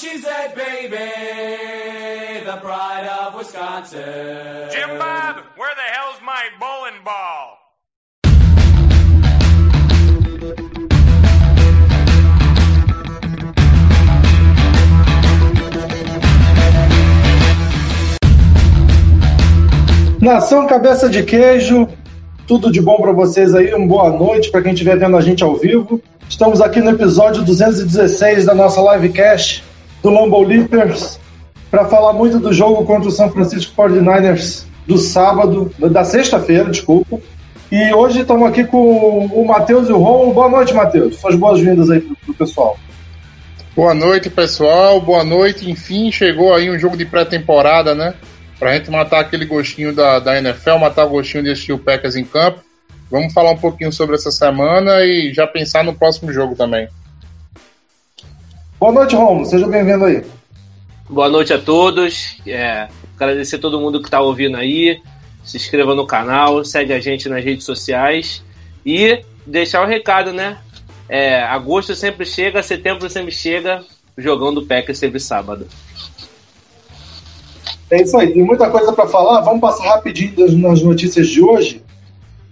A cheesehead baby, the pride of Wisconsin. Jim Bob, where the hell's my bowling ball? Nação Cabeça de Queijo, tudo de bom para vocês aí, uma boa noite para quem estiver vendo a gente ao vivo. Estamos aqui no episódio 216 da nossa livecast do Lambeau Leapers para falar muito do jogo contra o São Francisco 49ers do sábado, da sexta-feira, desculpa. E hoje estamos aqui com o Matheus e o Romulo. Boa noite, Matheus. Suas boas-vindas aí pro, pro pessoal. Boa noite, pessoal. Boa noite. Enfim, chegou aí um jogo de pré-temporada, né? Pra gente matar aquele gostinho da, da NFL, matar o gostinho de assistir o Packers em campo. Vamos falar um pouquinho sobre essa semana e já pensar no próximo jogo também. Boa noite, Romulo. Seja bem-vindo aí. Boa noite a todos. É, agradecer a todo mundo que está ouvindo aí. Se inscreva no canal, segue a gente nas redes sociais e deixar o recado, né? É, agosto sempre chega, setembro sempre chega, jogão do Packers sempre sábado. É isso aí, tem muita coisa para falar. Vamos passar rapidinho nas notícias de hoje.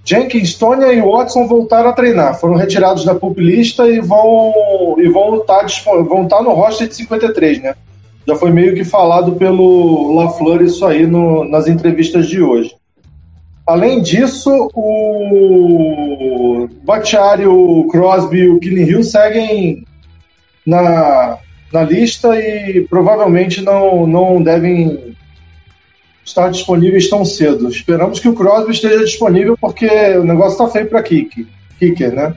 Jenkins, Tonya e Watson voltaram a treinar. Foram retirados da pup lista e vão e vão estar dispo- vão estar no roster de 53, né? Já foi meio que falado pelo LaFleur isso aí no- nas entrevistas de hoje. Além disso, o Bakhtiari, o Crosby e o Killing Hill seguem na, na lista e provavelmente não, não devem estar disponíveis tão cedo. Esperamos que o Crosby esteja disponível porque o negócio está feio para kick, kicker, né?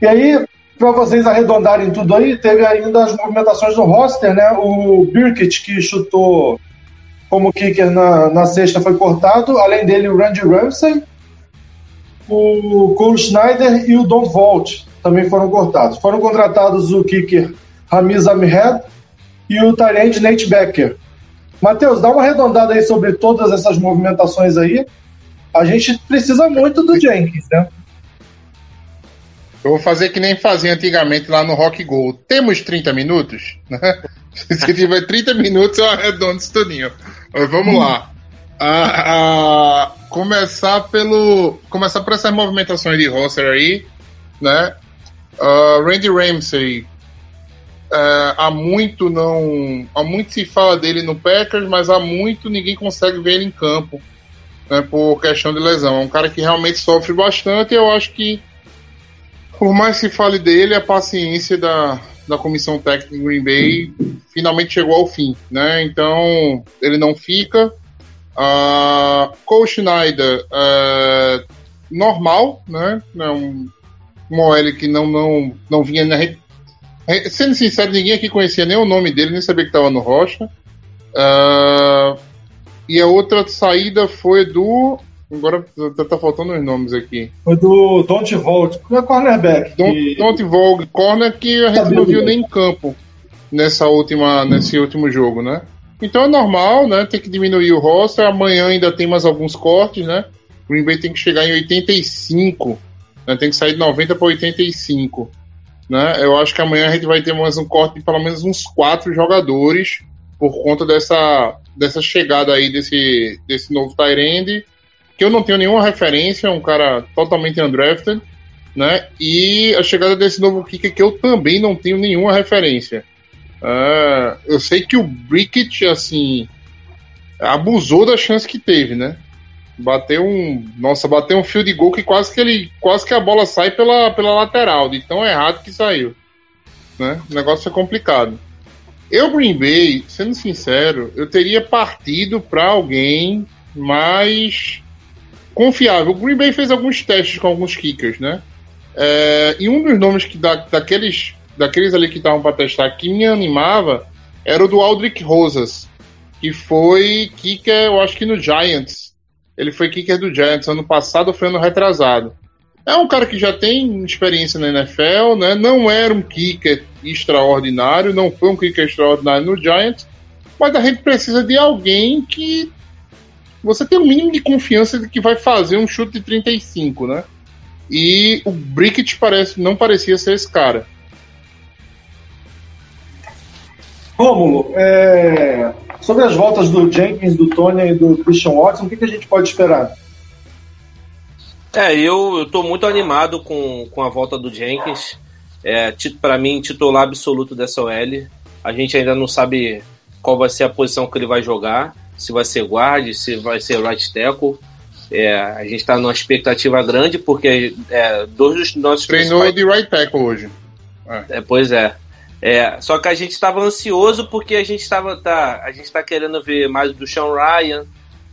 E aí, para vocês arredondarem tudo aí, teve ainda as movimentações no roster, né? O Birkett, que chutou como kicker na, na sexta, foi cortado. Além dele, o Randy Ramsey, o Cole Schneider e o Don Volt também foram cortados. Foram contratados o kicker Ramiz Ahmed e o Tyrant Nate Becker. Matheus, dá uma arredondada aí sobre todas essas movimentações aí. A gente precisa muito do Jenkins, né? Eu vou fazer que nem fazia antigamente lá no Rock Go. Temos 30 minutos? Se tiver 30 minutos, eu arredondo isso tudinho. Mas vamos lá. Começar pelo. Começar por essas movimentações de roster aí, né? Ah, Randy Ramsey. Ah, há muito não. Há muito se fala dele no Packers, mas há muito ninguém consegue ver ele em campo. Né, por questão de lesão. É um cara que realmente sofre bastante eu acho que por mais que fale dele, a paciência da, da comissão técnica Green Bay finalmente chegou ao fim, né? Então ele não fica. Uh, Cole Schneider, uh, normal, né? É um, um OL que não, não, não vinha Sendo sincero, ninguém aqui conhecia nem o nome dele, nem sabia que estava no Rocha. Uh, e a outra saída foi do. Agora tá, tá faltando os nomes aqui. Foi do Don't Volt, que é cornerback. Don't, que- Don't Vogue Corner que a gente não viu nem em campo nessa última, nesse último jogo, né? Então é normal, né? Tem que diminuir o roster. Amanhã ainda tem mais alguns cortes, né? Green Bay tem que chegar em 85, né? Tem que sair de 90 para 85, né? Eu acho que amanhã a gente vai ter mais um corte de pelo menos uns quatro jogadores por conta dessa, dessa chegada aí desse, desse novo Tyrande, que eu não tenho nenhuma referência, é um cara totalmente undrafted, né? E a chegada desse novo kicker que eu também não tenho nenhuma referência. Ah, eu sei que o Brickett, assim, abusou da chance que teve, né? Bateu um. Nossa, bateu um fio de gol que quase que ele. Quase que a bola sai pela, pela lateral, de tão errado que saiu. Né? O negócio é complicado. Eu, Green Bay, sendo sincero, eu teria partido para alguém mais confiável. O Green Bay fez alguns testes com alguns kickers, né? É, e um dos nomes que da, daqueles, daqueles ali que estavam para testar que me animava era o do Aldrich Rosas, que foi kicker, eu acho que no Giants. Ele foi kicker do Giants ano passado foi ano retrasado. É um cara que já tem experiência na NFL, né? Não era um kicker extraordinário, não foi um kicker extraordinário no Giants, mas a gente precisa de alguém que você tem o um mínimo de confiança de que vai fazer um chute de 35, né? E o Brickett parece, não parecia ser esse cara. Rômulo, é, sobre as voltas do Jenkins, do Tony e do Christian Watson, o que, que a gente pode esperar? É, eu, tô muito animado com, com a volta do Jenkins. É, para mim, titular absoluto dessa OL. A gente ainda não sabe qual vai ser a posição que ele vai jogar. Se vai ser guard, se vai ser right tackle. É, a gente está numa expectativa grande porque é, dois dos nossos treinou principais... de right tackle hoje. É. pois é. É. Só que a gente estava ansioso porque a gente estava tá, a gente está querendo ver mais do Sean Ryan,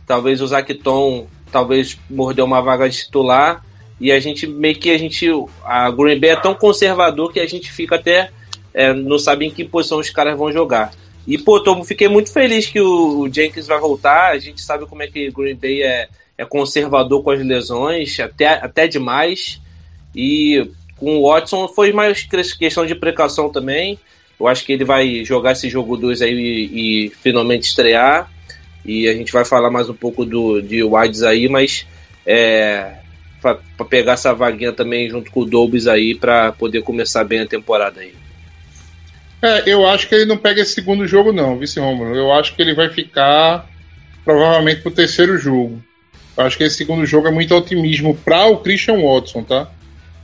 talvez o Zacton talvez mordeu uma vaga de titular e a gente meio que a gente a Green Bay é tão conservador que a gente fica até é, não sabe em que posição os caras vão jogar. E pô, tô, fiquei muito feliz que o Jenkins vai voltar. A gente sabe como é que Green Bay é, é conservador com as lesões, até, até demais. E com o Watson foi mais questão de precaução também. Eu acho que ele vai jogar esse jogo 2 aí e, e, finalmente estrear. E a gente vai falar mais um pouco do, de Wides aí, mas é, para pegar essa vaguinha também junto com o Dobbs aí para poder começar bem a temporada aí. É, eu acho que ele não pega esse segundo jogo não, vice Romulo. Eu acho que ele vai ficar provavelmente pro terceiro jogo. Eu acho que esse segundo jogo é muito otimismo para o Christian Watson, tá?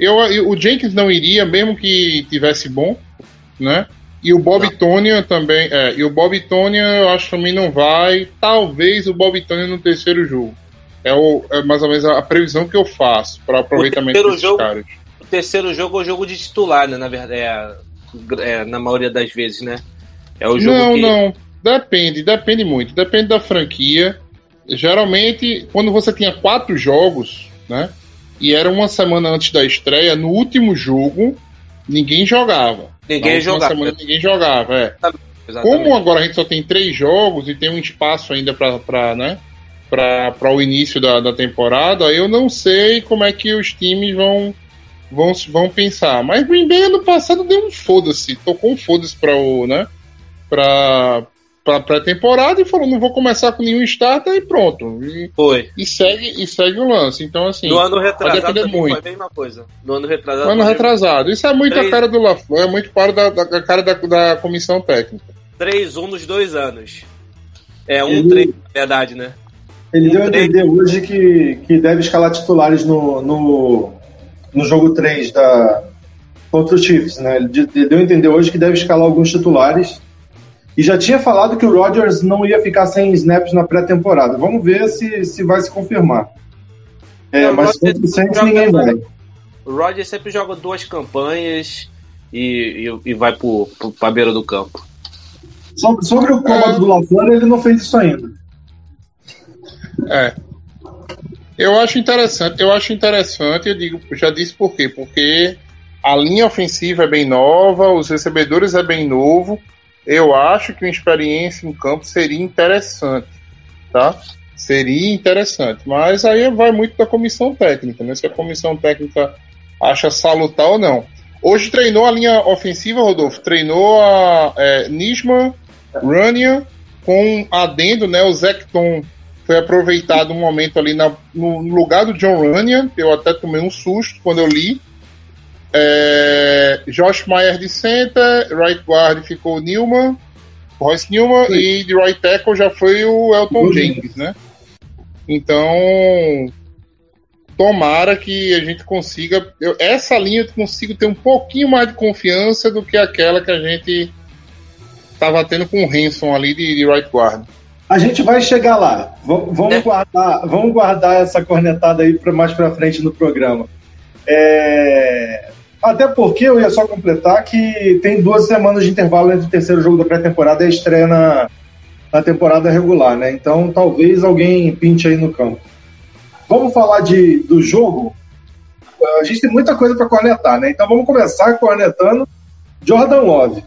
Eu, o Jenkins não iria, mesmo que tivesse bom, né? E o Bob Tonya também, é, e o Bob Tonya eu acho que também não vai. Talvez o Bob Tonya no terceiro jogo. É, o, é mais ou menos a previsão que eu faço para aproveitamento desses jogo, caras. O terceiro jogo é o jogo de titular, né? Na verdade, é, é, na maioria das vezes, né? É o jogo não, que... não. Depende, depende muito. Depende da franquia geralmente, quando você tinha quatro jogos, né? E era uma semana antes da estreia, no último jogo, ninguém jogava. Ninguém jogava. Semana, ninguém jogava, é. Exatamente. Como agora a gente só tem três jogos e tem um espaço ainda para né, para o início da, da temporada, eu não sei como é que os times vão vão, vão pensar. Mas Green Bay ano passado deu um foda-se, tocou um foda-se para o, né, para pra pré-temporada e falou: não vou começar com nenhum starter e pronto. E, foi. E segue, e segue o lance. Então, assim. No ano retrasado muito. foi a mesma coisa. No ano retrasado. No ano retrasado. Isso é muito Três... a cara do LaFleur, é muito para da, da cara da, da comissão técnica. 3-1 nos dois anos. É, um 3 na verdade, né? Ele um deu a entender hoje que, que deve escalar titulares no, no, no jogo 3 da, contra o Chiefs, né? Ele deu a entender hoje que deve escalar alguns titulares e já tinha falado que o Rodgers não ia ficar sem snaps na pré-temporada. Vamos ver se, se vai se confirmar. É, não, mas sempre ninguém vai. O Rodgers sempre joga duas campanhas e, e, e vai para a beira do campo. Sobre, sobre o comando do LaFleur, ele não fez isso ainda. É. Eu acho interessante, eu acho interessante, eu digo, já disse por quê? Porque a linha ofensiva é bem nova, os recebedores é bem novo, eu acho que uma experiência em campo seria interessante, tá? Seria interessante, mas aí vai muito da comissão técnica, né? Se a comissão técnica acha salutar ou não. Hoje treinou a linha ofensiva, Rodolfo, treinou a é, Nisman, Runyan, com adendo, né? O Zecton foi aproveitado um momento ali na, no lugar do John Runyan, eu até tomei um susto quando eu li, é, Josh Meyer de center, right guard ficou o Newman, Royce Newman, Sim. e de right tackle já foi o Elton Sim. Jenkins, né? Então, tomara que a gente consiga. Eu, essa linha eu consigo ter um pouquinho mais de confiança do que aquela que a gente estava tendo com o Hanson ali de, de right guard. A gente vai chegar lá. V vamos, é. guardar, vamos guardar essa cornetada aí para mais para frente no programa. É... Até porque eu ia só completar que tem duas semanas de intervalo entre o terceiro jogo da pré-temporada e a estreia na, na temporada regular, né? Então talvez alguém pinte aí no campo. vamos falar de, do jogo. A gente tem muita coisa para cornetar, né? Então vamos começar cornetando Jordan Love.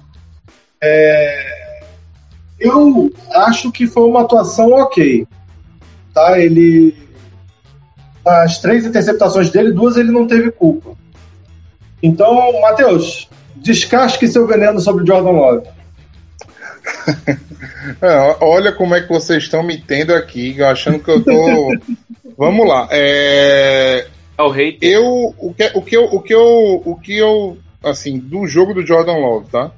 É, eu acho que foi uma atuação ok. Tá? Ele. As três interceptações dele, duas ele não teve culpa. Então, Matheus, descasque seu veneno sobre Jordan Love. É, olha como é que vocês estão me tendo aqui, achando que eu tô. Vamos lá. É... É o rei. Eu, o que, o que eu, o que eu, o que eu, assim, do jogo do Jordan Love, tá?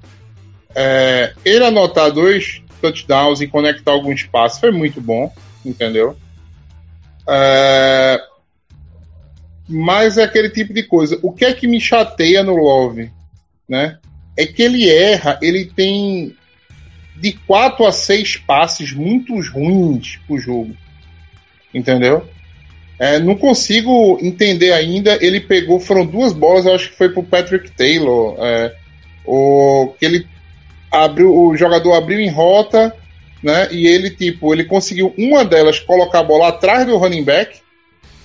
É, ele anotar dois touchdowns e conectar algum espaço foi muito bom, entendeu? É, mas é aquele tipo de coisa. O que é que me chateia no Love, né? É que ele erra, ele tem de quatro a seis passes muito ruins pro jogo, entendeu? É, não consigo entender ainda. Ele pegou, foram duas bolas, eu acho que foi pro Patrick Taylor. É, o, que ele abriu, o jogador abriu em rota, né? E ele, tipo, ele conseguiu uma delas colocar a bola atrás do running back,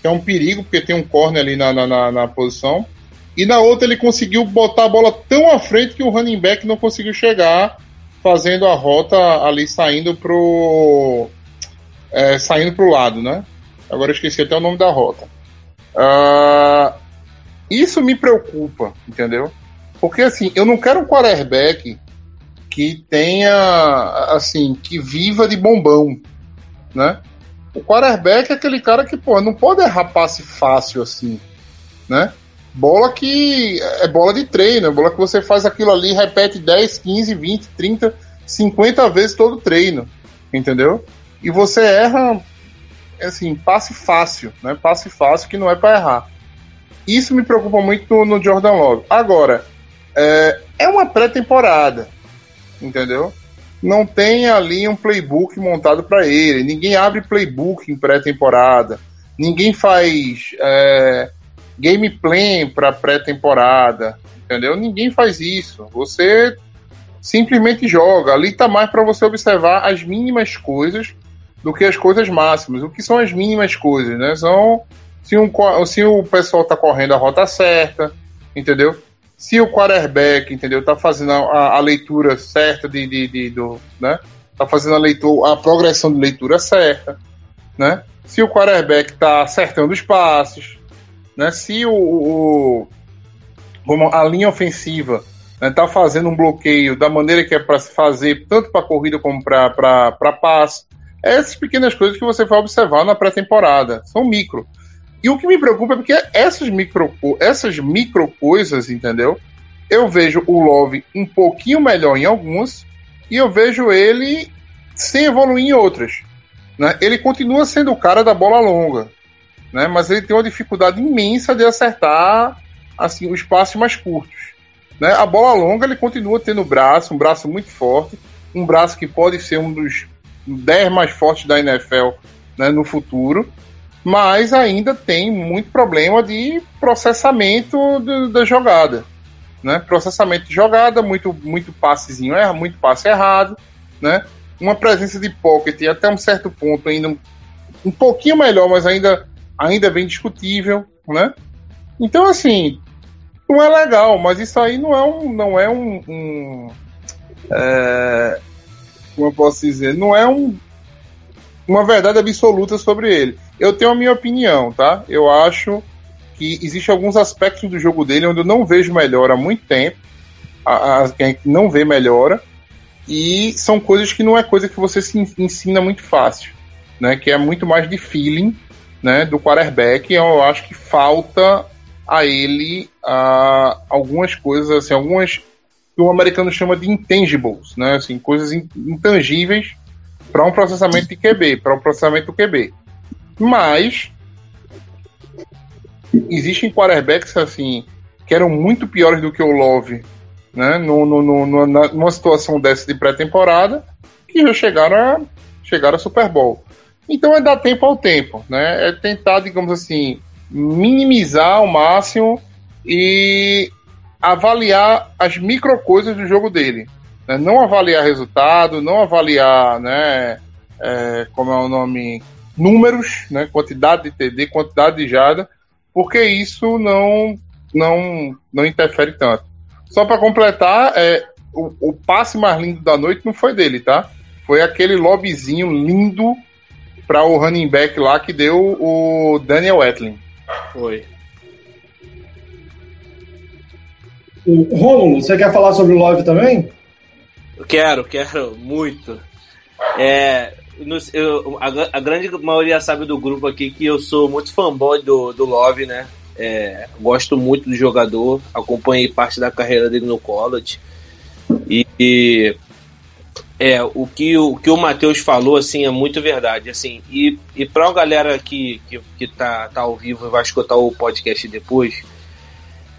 que é um perigo, porque tem um corner ali na, na, na, posição. E na outra ele conseguiu botar a bola tão à frente que o running back não conseguiu chegar, fazendo a rota ali saindo pro. É, saindo pro lado, né? Agora eu esqueci até o nome da rota. Ah, isso me preocupa, entendeu? Porque assim, eu não quero um quarterback que tenha, assim, que viva de bombão, né? O quarterback é aquele cara que, pô, não pode errar passe fácil assim, né? Bola que é bola de treino, é bola que você faz aquilo ali, repete 10, 15, 20, 30, 50 vezes todo treino, entendeu? E você erra, assim, passe fácil, né? Passe fácil que não é para errar. Isso me preocupa muito no, Jordan Love. Agora, é, é uma pré-temporada, entendeu? Não tem ali um playbook montado para ele. Ninguém abre playbook em pré-temporada. Ninguém faz é, game plan para pré-temporada, entendeu? Ninguém faz isso. Você simplesmente joga. Ali tá mais para você observar as mínimas coisas do que as coisas máximas. O que são as mínimas coisas, né? São se, um, se o pessoal tá correndo a rota certa, entendeu? Se o quarterback, entendeu, tá fazendo a, a leitura certa de, de, de, do, né? Tá fazendo a leitura, a progressão de leitura certa, né? Se o quarterback tá acertando os passos, né? Se o, o como a linha ofensiva né, tá fazendo um bloqueio da maneira que é para se fazer, tanto para corrida como para passe. Essas pequenas coisas que você vai observar na pré-temporada. São micro. E o que me preocupa é porque essas micro, essas micro coisas, entendeu? Eu vejo o Love um pouquinho melhor em algumas e eu vejo ele sem evoluir em outras. Né? Ele continua sendo o cara da bola longa, né? mas ele tem uma dificuldade imensa de acertar assim os passos mais curtos. Né? A bola longa ele continua tendo braço, um braço muito forte, um braço que pode ser um dos 10 mais fortes da NFL né, no futuro, mas ainda tem muito problema de processamento do, da jogada. Né? Processamento de jogada, muito, muito passezinho, é, muito passe errado, né? Uma presença de pocket até um certo ponto ainda um, um pouquinho melhor, mas ainda, ainda bem discutível, né? Então, assim, não é legal, mas isso aí não é um. Não é um, um é, como eu posso dizer? Não é um, uma verdade absoluta sobre ele. Eu tenho a minha opinião, tá? Eu acho que existem alguns aspectos do jogo dele onde eu não vejo melhora há muito tempo. A, a, a gente não vê melhora. E são coisas que não é coisa que você se ensina muito fácil. Né, que é muito mais de feeling né, do quarterback. Eu acho que falta a ele uh, algumas coisas, assim, algumas que o americano chama de intangibles, né? Assim, coisas intangíveis para um processamento de QB, para um processamento do QB. Mas existem quarterbacks assim que eram muito piores do que o Love, né? No, no, no, numa situação dessa de pré-temporada, que já chegaram a chegaram a Super Bowl. Então é dar tempo ao tempo, né? É tentar, digamos assim, minimizar ao máximo e avaliar as micro coisas do jogo dele. Né? Não avaliar resultado, não avaliar, né, é, como é o nome, números, né, quantidade de TD, quantidade de jada, porque isso não não não interfere tanto. Só para completar, é, o, o, passe mais lindo da noite não foi dele, tá? Foi aquele lobbyzinho lindo para o running back lá que deu o Daniel Etlin. Foi. O Romulo, você quer falar sobre o Love também? Quero, quero muito. É, eu, a, a, grande maioria sabe do grupo aqui que eu sou muito fanboy do, do Love, né? É, gosto muito do jogador, acompanhei parte da carreira dele no college. E, e é, o que o, que o Matheus falou assim é muito verdade. Assim, e, e para a galera que, que, que tá, tá ao vivo e vai escutar o podcast depois,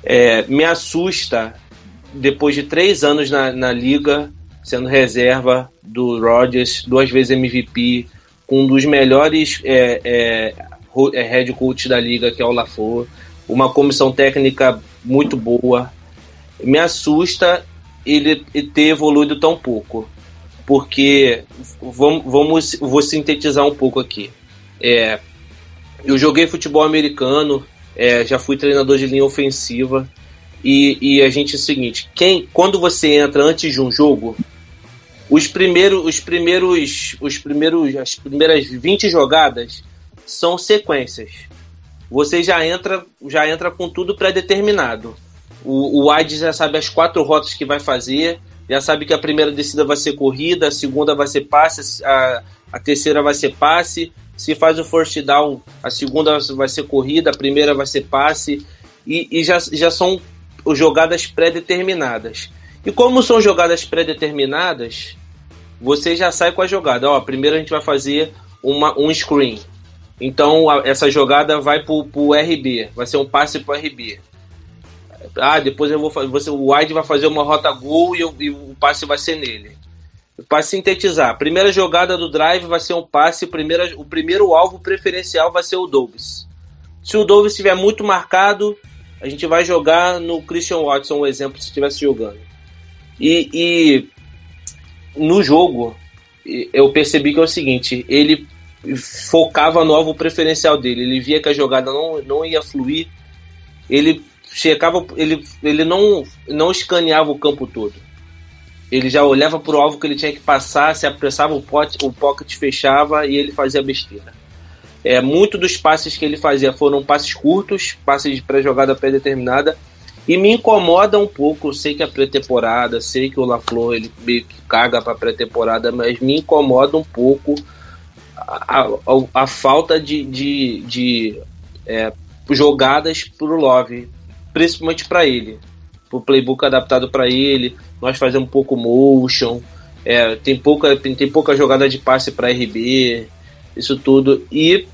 é, me assusta depois de três anos na, na liga, sendo reserva do Rodgers, duas vezes MVP, com um dos melhores é, é, é, head coach da liga, que é o LaFleur, uma comissão técnica muito boa. Me assusta ele ter evoluído tão pouco, porque vamos, vamos vou sintetizar um pouco aqui. É, eu joguei futebol americano, é, já fui treinador de linha ofensiva. E, e, a gente é o seguinte: quem, quando você entra antes de um jogo, os primeiros, os primeiros, os primeiros, as primeiras 20 jogadas são sequências. Você já entra, já entra com tudo pré-determinado. O, o já sabe as quatro rotas que vai fazer, já sabe que a primeira descida vai ser corrida, a segunda vai ser passe, a, a terceira vai ser passe. Se faz o first down, a segunda vai ser corrida, a primeira vai ser passe. E, e já, já são jogadas pré-determinadas. E como são jogadas pré-determinadas, você já sai com a jogada. Ó, primeiro a gente vai fazer uma, um screen. Então a, essa jogada vai para o RB, vai ser um passe para o RB. Ah, depois eu vou fazer. O wide vai fazer uma rota gol e, e o passe vai ser nele. Para sintetizar, a primeira jogada do drive vai ser um passe, primeira, o primeiro alvo preferencial vai ser o Dobbs. Se o Dobbs estiver muito marcado, a gente vai jogar no Christian Watson, um exemplo, se estivesse jogando. E, e, no jogo, eu percebi que é o seguinte: ele focava no alvo preferencial dele, ele via que a jogada não, não ia fluir, ele checava, ele, ele não, não escaneava o campo todo ele já olhava para o alvo que ele tinha que passar, se apressava o, o pocket fechava e ele fazia besteira. É, muito dos passes que ele fazia foram passes curtos, passes de pré-jogada pré-determinada, e me incomoda um pouco. Eu sei que é pré-temporada, sei que o LaFleur ele meio que caga para pré-temporada, mas me incomoda um pouco a, a, a falta de, de, de é, jogadas para o Love, principalmente para ele o playbook adaptado para ele. Nós fazemos um pouco motion, é, tem, pouca, tem pouca jogada de passe para RB, isso tudo. E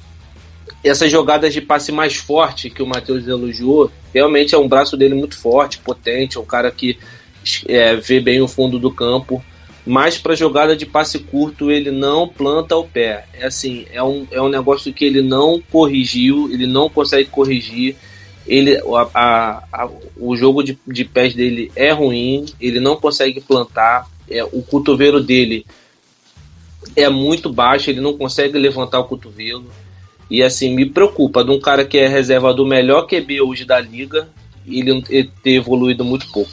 essas jogadas de passe mais forte que o Matheus elogiou, realmente é um braço dele muito forte, potente, é um cara que é, vê bem o fundo do campo. Mas para jogada de passe curto ele não planta o pé. É assim, é um, é um negócio que ele não corrigiu, ele não consegue corrigir ele a, a, a, o jogo de, de pés dele é ruim, ele não consegue plantar, é, o cotovelo dele é muito baixo, ele não consegue levantar o cotovelo. E assim, me preocupa de um cara que é reserva do melhor QB hoje da liga, ele, ele ter evoluído muito pouco.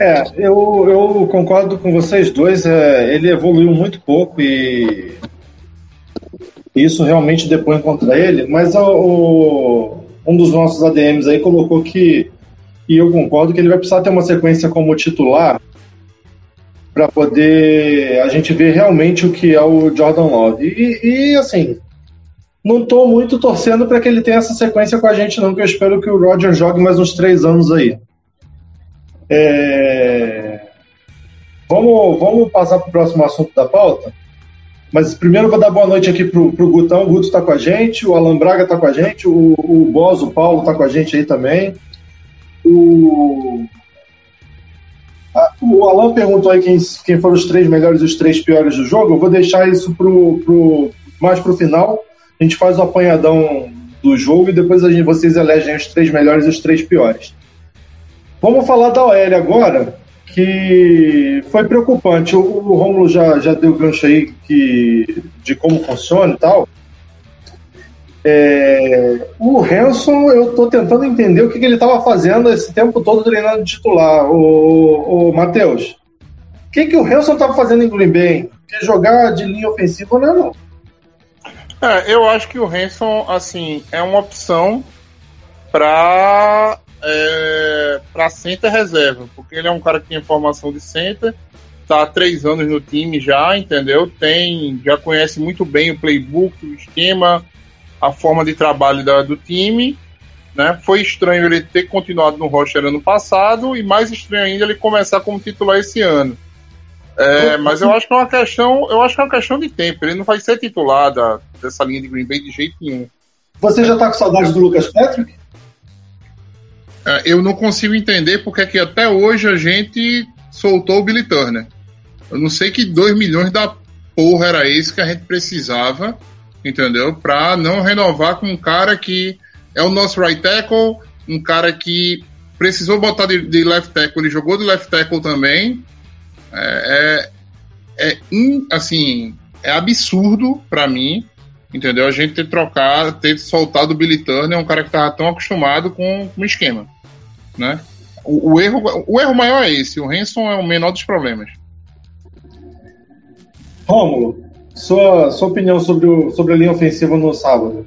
É, eu, eu concordo com vocês dois. É, ele evoluiu muito pouco e isso realmente depõe contra ele, mas o, um dos nossos ADMs aí colocou que, e eu concordo, que ele vai precisar ter uma sequência como titular para poder a gente ver realmente o que é o Jordan Love. E, e assim, não estou muito torcendo para que ele tenha essa sequência com a gente, não, que eu espero que o Roger jogue mais uns três anos aí. É... Vamos, vamos passar para o próximo assunto da pauta? Mas primeiro eu vou dar boa noite aqui pro, pro Gutão. O Guto está com a gente, o Alan Braga está com a gente, o, o o Paulo está com a gente aí também. O, o Alan perguntou aí quem, quem foram os três melhores e os três piores do jogo. Eu vou deixar isso pro, pro, mais pro final. A gente faz o apanhadão do jogo e depois a gente, vocês elegem os três melhores e os três piores. Vamos falar da OL agora, que foi preocupante. O, o Romulo já, já deu gancho aí que, de como funciona e tal. É, o Hanson, eu tô tentando entender o que, que ele estava fazendo esse tempo todo treinando titular. O, o Matheus, o que, que o Hanson estava fazendo em Green Bay? Jogar de linha ofensiva não é não. É, eu acho que o Hanson, assim, é uma opção para é, para center reserva, porque ele é um cara que tem formação de center, tá há três anos no time já, entendeu? Tem, já conhece muito bem o playbook, o esquema, a forma de trabalho da, do time. Né? Foi estranho ele ter continuado no roster ano passado e mais estranho ainda ele começar como titular esse ano. É, mas eu acho que é uma questão, eu acho que é uma questão de tempo. Ele não vai ser titular da, dessa linha de Green Bay de jeito nenhum. Você já tá com saudade do Lucas Patrick? É, eu não consigo entender porque é que até hoje a gente soltou o Billy Turner. Eu não sei que 2 milhões da porra era esse que a gente precisava, entendeu? Pra não renovar com um cara que é o nosso right tackle, um cara que precisou botar de, de left tackle, ele jogou de left tackle também. É, é, é in, assim, é absurdo para mim, entendeu? A gente ter trocado, ter soltado o Billy Turner, um cara que tava tão acostumado com o esquema, né? O, o, erro, o erro maior é esse, o Hanson é o menor dos problemas. Rômulo, sua, sua opinião sobre, o, sobre a linha ofensiva no sábado?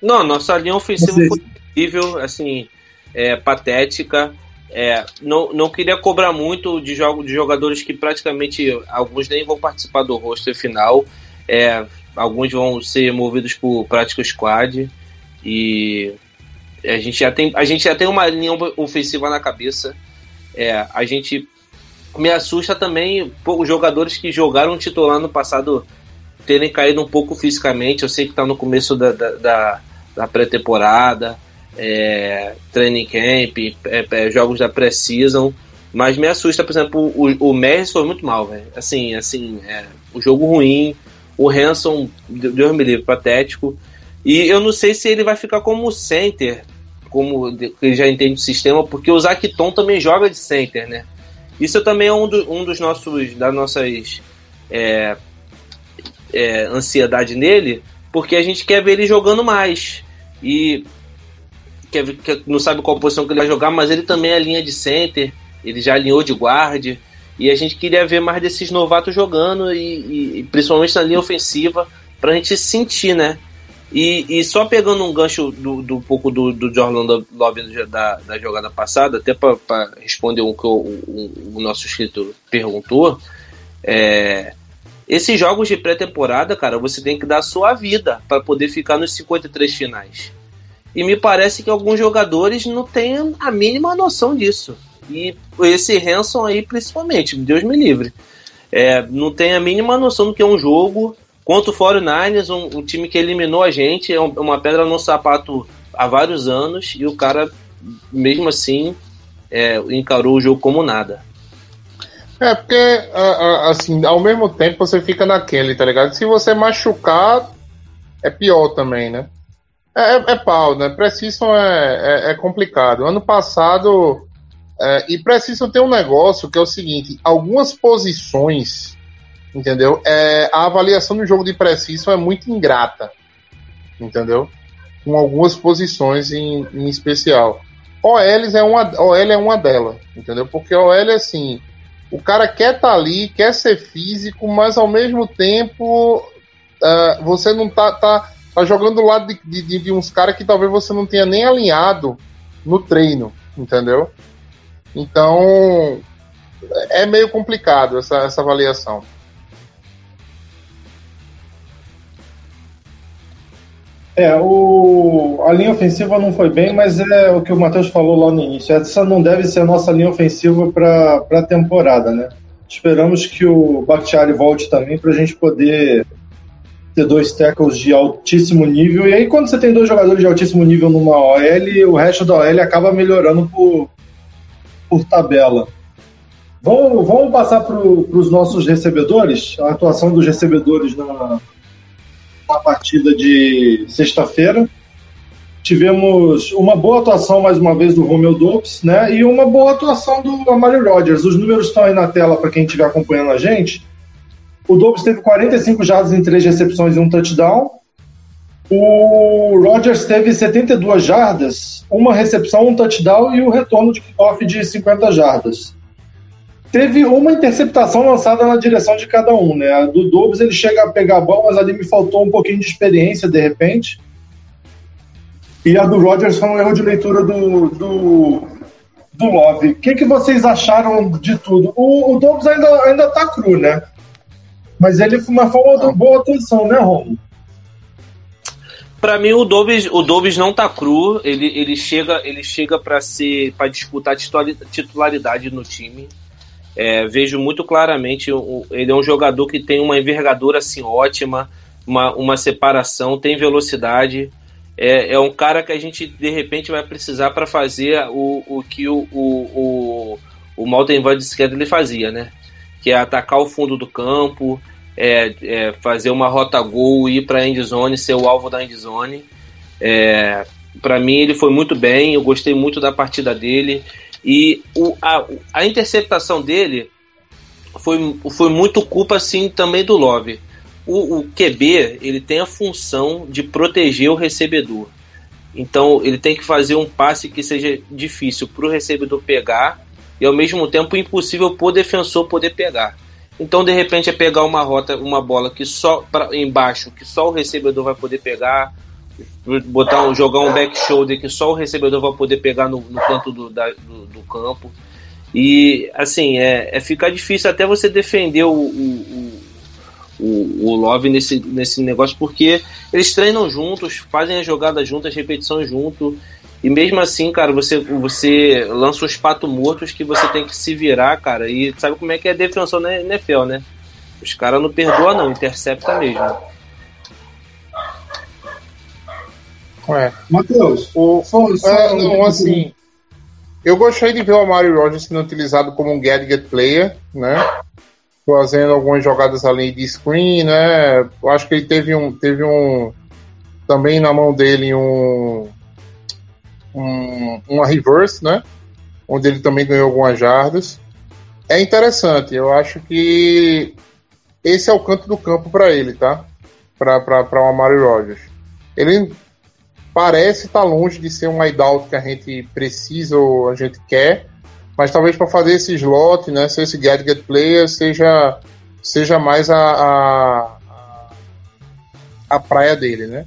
Não, nossa linha ofensiva Vocês- foi incrível, assim, é, patética. É, não, não queria cobrar muito de, jogo, de jogadores que praticamente alguns nem vão participar do roster final. É, alguns vão ser movidos por prática squad. E a gente já tem, a gente já tem uma linha ofensiva na cabeça. É, a gente me assusta também pô, os jogadores que jogaram titular no passado terem caído um pouco fisicamente. Eu sei que está no começo da, da, da, da pré-temporada, é, training camp, é, é, jogos da pré-season. Mas me assusta, por exemplo, o, o foi muito mal, velho. Assim, assim, é, o jogo ruim, o Hanson, Deus me livre, patético. E eu não sei se ele vai ficar como center, como ele já entende o sistema, porque o Zacton também joga de center, né? Isso também é um, do- um dos nossos, das nossas é, é, ansiedade nele, porque a gente quer ver ele jogando mais. E quer, quer- não sabe qual posição que ele vai jogar, mas ele também é linha de center, ele já alinhou de guarda. E a gente queria ver mais desses novatos jogando, e, e- principalmente na linha ofensiva, pra gente sentir, né? E, e só pegando um gancho do, do pouco do, do Love da, da jogada passada, até para responder o que o, o- o nosso inscrito perguntou, é, esses jogos de pré-temporada, cara, você tem que dar sua vida para poder ficar nos 53 finais. E me parece que alguns jogadores não têm a mínima noção disso. E esse Hanson aí, principalmente, Deus me livre. É, não tem a mínima noção do que é um jogo. Contra o 49ers, um, um time que eliminou a gente, é um- uma pedra no sapato há vários anos, e o cara, mesmo assim, é, encarou o jogo como nada. É, porque, assim, ao mesmo tempo você fica naquele, tá ligado? Se você machucar, é pior também, né? É, é, é pau, né? Precision é, é, é complicado. Ano passado. é, e Precision tem um negócio que é o seguinte: algumas posições, entendeu? É, a avaliação do jogo de Precision é muito ingrata, entendeu? Com algumas posições em, em especial. OL é uma, OL é uma delas, entendeu? Porque OL é assim. O cara quer estar ali, quer ser físico, mas ao mesmo tempo ah, você não tá, tá, tá jogando do lado de, de, de uns caras que talvez você não tenha nem alinhado no treino, entendeu? Então é meio complicado essa, essa avaliação. É, o, a linha ofensiva não foi bem, mas é o que o Matheus falou lá no início. Essa não deve ser a nossa linha ofensiva para a temporada, né? Esperamos que o Bakhtiari volte também para a gente poder ter dois tackles de altíssimo nível. E aí, quando você tem dois jogadores de altíssimo nível numa OL, o resto da OL acaba melhorando por, por tabela. Vamos, vamos passar para os nossos recebedores, a atuação dos recebedores na, na partida de sexta-feira. tivemos uma boa atuação mais uma vez do Romeo Dobbs, né? E uma boa atuação do Amari Rodgers. Os números estão aí na tela para quem estiver acompanhando a gente. O Dobbs teve 45 jardas em três recepções e um touchdown. O Rodgers teve 72 jardas, uma recepção, um touchdown e o retorno de kickoff de 50 jardas. Teve uma interceptação lançada na direção de cada um, né? A do Dobbs ele chega a pegar bola, mas ali me faltou um pouquinho de experiência de repente. E a do Rodgers foi um erro de leitura do, do, do Love. O que, que vocês acharam de tudo? O, o Dobbs ainda, ainda tá cru, né? Mas ele foi uma, foi uma boa atuação, né, Romo? Pra mim o Dobbs, o Dobbs não tá cru, ele, ele chega, ele chega para ser para disputar titula- titularidade no time. É, vejo muito claramente, ele é um jogador que tem uma envergadura assim ótima, uma, uma separação, tem velocidade. É, é um cara que a gente de repente vai precisar para fazer o, o que o, o, o, o Malten Van ele fazia, né? Que é atacar o fundo do campo, é, é, fazer uma rota gol, ir para a endzone, ser o alvo da endzone. É, para mim ele foi muito bem, eu gostei muito da partida dele e o, a, a interceptação dele foi, foi muito culpa assim também do Love. O, o QB ele tem a função de proteger o recebedor. Então ele tem que fazer um passe que seja difícil para o recebedor pegar e ao mesmo tempo impossível para o defensor poder pegar. Então de repente é pegar uma rota, uma bola que só pra, embaixo que só o recebedor vai poder pegar, botar um, jogar um back shoulder que só o recebedor vai poder pegar no, no canto do, da- do, do campo. E assim, é, é difícil até você defender o, o, o, o Love nesse, nesse negócio, porque eles treinam juntos, fazem as jogadas juntas, repetições junto. E mesmo assim, cara, você, você lança uns patos mortos que você tem que se virar, cara. E sabe como é que é defensor na NFL, né? Os caras não perdoam, não, intercepta mesmo. É. Matheus, O, é, não, assim, eu gostei de ver o Mario Rogers sendo utilizado como um gadget player, né? Fazendo algumas jogadas ali de screen, né? Eu acho que ele teve um, teve um também na mão dele um, um uma reverse, né? Onde ele também ganhou algumas jardas. É interessante, eu acho que esse é o canto do campo para ele, tá? Para o Amari Rogers. Ele parece estar longe de ser um hideout que a gente precisa ou a gente quer, mas talvez para fazer esse slot, né, ser esse gadget player, seja, seja mais a, a, a praia dele, né.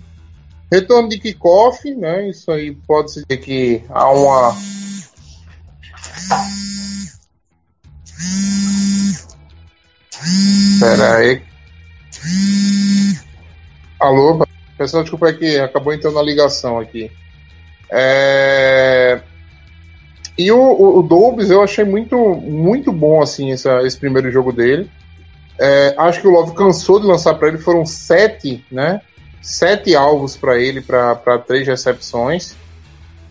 Retorno de kickoff, né, isso aí pode dizer que há uma... Pera aí. Alô, Pessoal, desculpa aqui, acabou entrando a ligação aqui. É... E o, o, o Dobbs eu achei muito, muito bom assim essa- esse primeiro jogo dele. É, acho que o Love cansou de lançar para ele, foram sete, né? Sete alvos para ele para três recepções.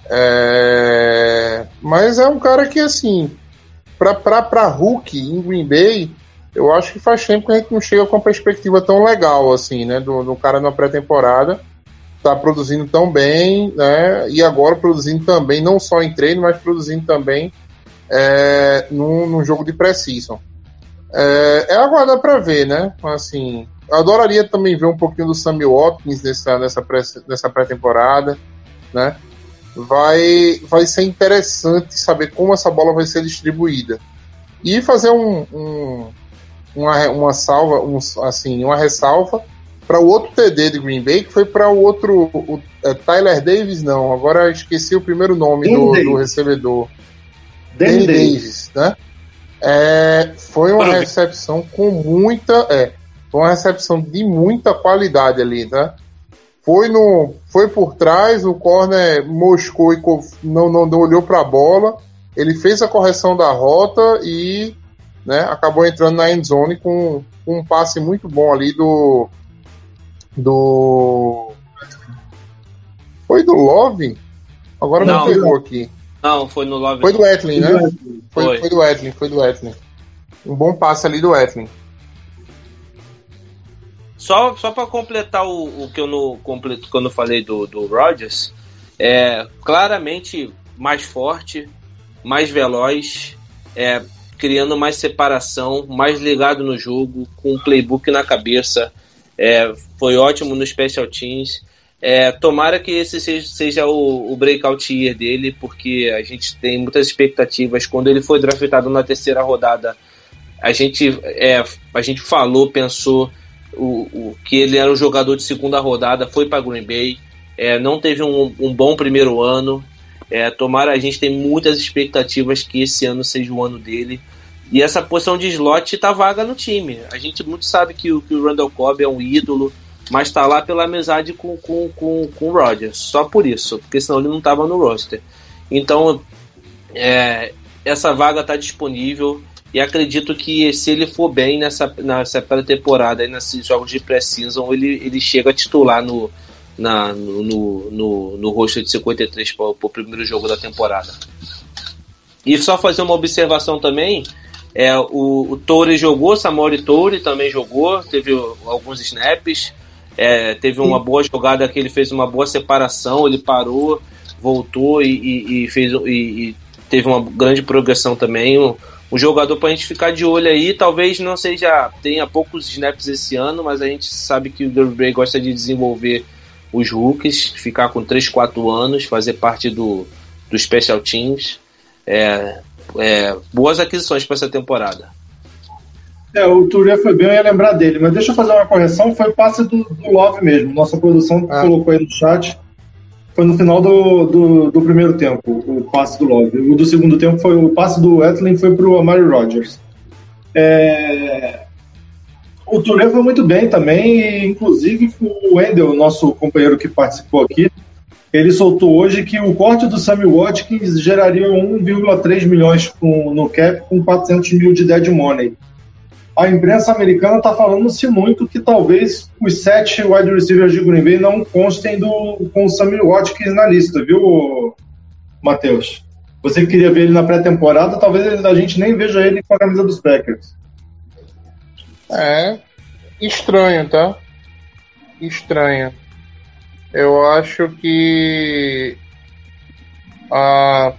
É, Mas é um cara que assim, para Hulk em Green Bay, eu acho que faz tempo que a gente não chega com uma perspectiva tão legal assim, né? Do, do cara na pré-temporada. Tá produzindo tão bem, né? E agora produzindo também, não só em treino, mas produzindo também é, num, num jogo de pré-season. É, é aguardar para ver, né? Assim, adoraria também ver um pouquinho do Sammy Watkins nessa, nessa, pré, nessa pré-temporada, né? Vai, vai ser interessante saber como essa bola vai ser distribuída. E fazer um, um uma, uma salva, um, assim, uma ressalva para o outro TD de Green Bay, que foi para o outro, o, é, Tyler Davis, não, agora esqueci o primeiro nome do, do recebedor. Danny Davis. Davis, né? É, foi uma recepção com muita, é, foi uma recepção de muita qualidade ali, né? Foi no, foi por trás, o corner moscou e não, não, não olhou para a bola. Ele fez a correção da rota e né, acabou entrando na end zone com, com um passe muito bom ali do do foi do Love? Agora Não. me pegou aqui. Não, foi no Love. Foi do Etlin, né? Foi, Foi. foi do Etlin, foi do Etlin. Um bom passe ali do Etlin. Só, só para completar o, o que eu não completo quando eu falei do, do Rodgers, é claramente mais forte, mais veloz, é, criando mais separação, mais ligado no jogo, com o playbook na cabeça. É, foi ótimo no Special Teams. É, tomara que esse seja, seja o, o, breakout year dele, porque a gente tem muitas expectativas. Quando ele foi draftado na terceira rodada, a gente, é, a gente falou, pensou o, o, que ele era um jogador de segunda rodada, foi para Green Bay, é, não teve um, um, bom primeiro ano. É, tomara, a gente tem muitas expectativas que esse ano seja o ano dele. E essa posição de slot tá vaga no time. A gente muito sabe que, o, que o Randall Cobb é um ídolo, mas tá lá pela amizade com, com, com, com o Rodgers. Só por isso, porque senão ele não tava no roster. Então, é, essa vaga tá disponível. E acredito que se ele for bem nessa, nessa pré-temporada, nesses jogos de pré-season, ele, ele chega a titular no, na, no, no, no, roster de 53 para o primeiro jogo da temporada. E só fazer uma observação também, é, o, o Toure jogou, Samori Toure também jogou, teve alguns snaps, é, teve uma boa jogada que ele fez uma boa separação, ele parou, voltou e, e, e fez e, e, teve uma grande progressão também um jogador para a gente ficar de olho aí. Talvez não seja tenha poucos snaps esse ano, mas a gente sabe que o Green Bay gosta de desenvolver os rookies, ficar com 3, 4 anos, fazer parte do, do Special Teams. É, é, boas aquisições para essa temporada. É, o Touré foi bem, eu ia lembrar dele, mas deixa eu fazer uma correção, foi passe do, do Love mesmo. Nossa produção ah. colocou aí no chat. Foi no final do, do, do, primeiro tempo, o passe do Love. O do segundo tempo foi o passe do Etling foi para o Amari Rogers. É... O Touré foi muito bem também, inclusive o Wendel, nosso companheiro que participou aqui, ele soltou hoje que o corte do Sammy Watkins geraria 1,3 milhões no cap com 400 mil de dead money a imprensa americana está falando-se muito que talvez os sete wide receivers de Green Bay não constem do, com o Sammy Watkins na lista, viu, Matheus? Você queria ver ele na pré-temporada, talvez a gente nem veja ele com a camisa dos Packers. É estranho, tá? Estranho. Eu acho que a,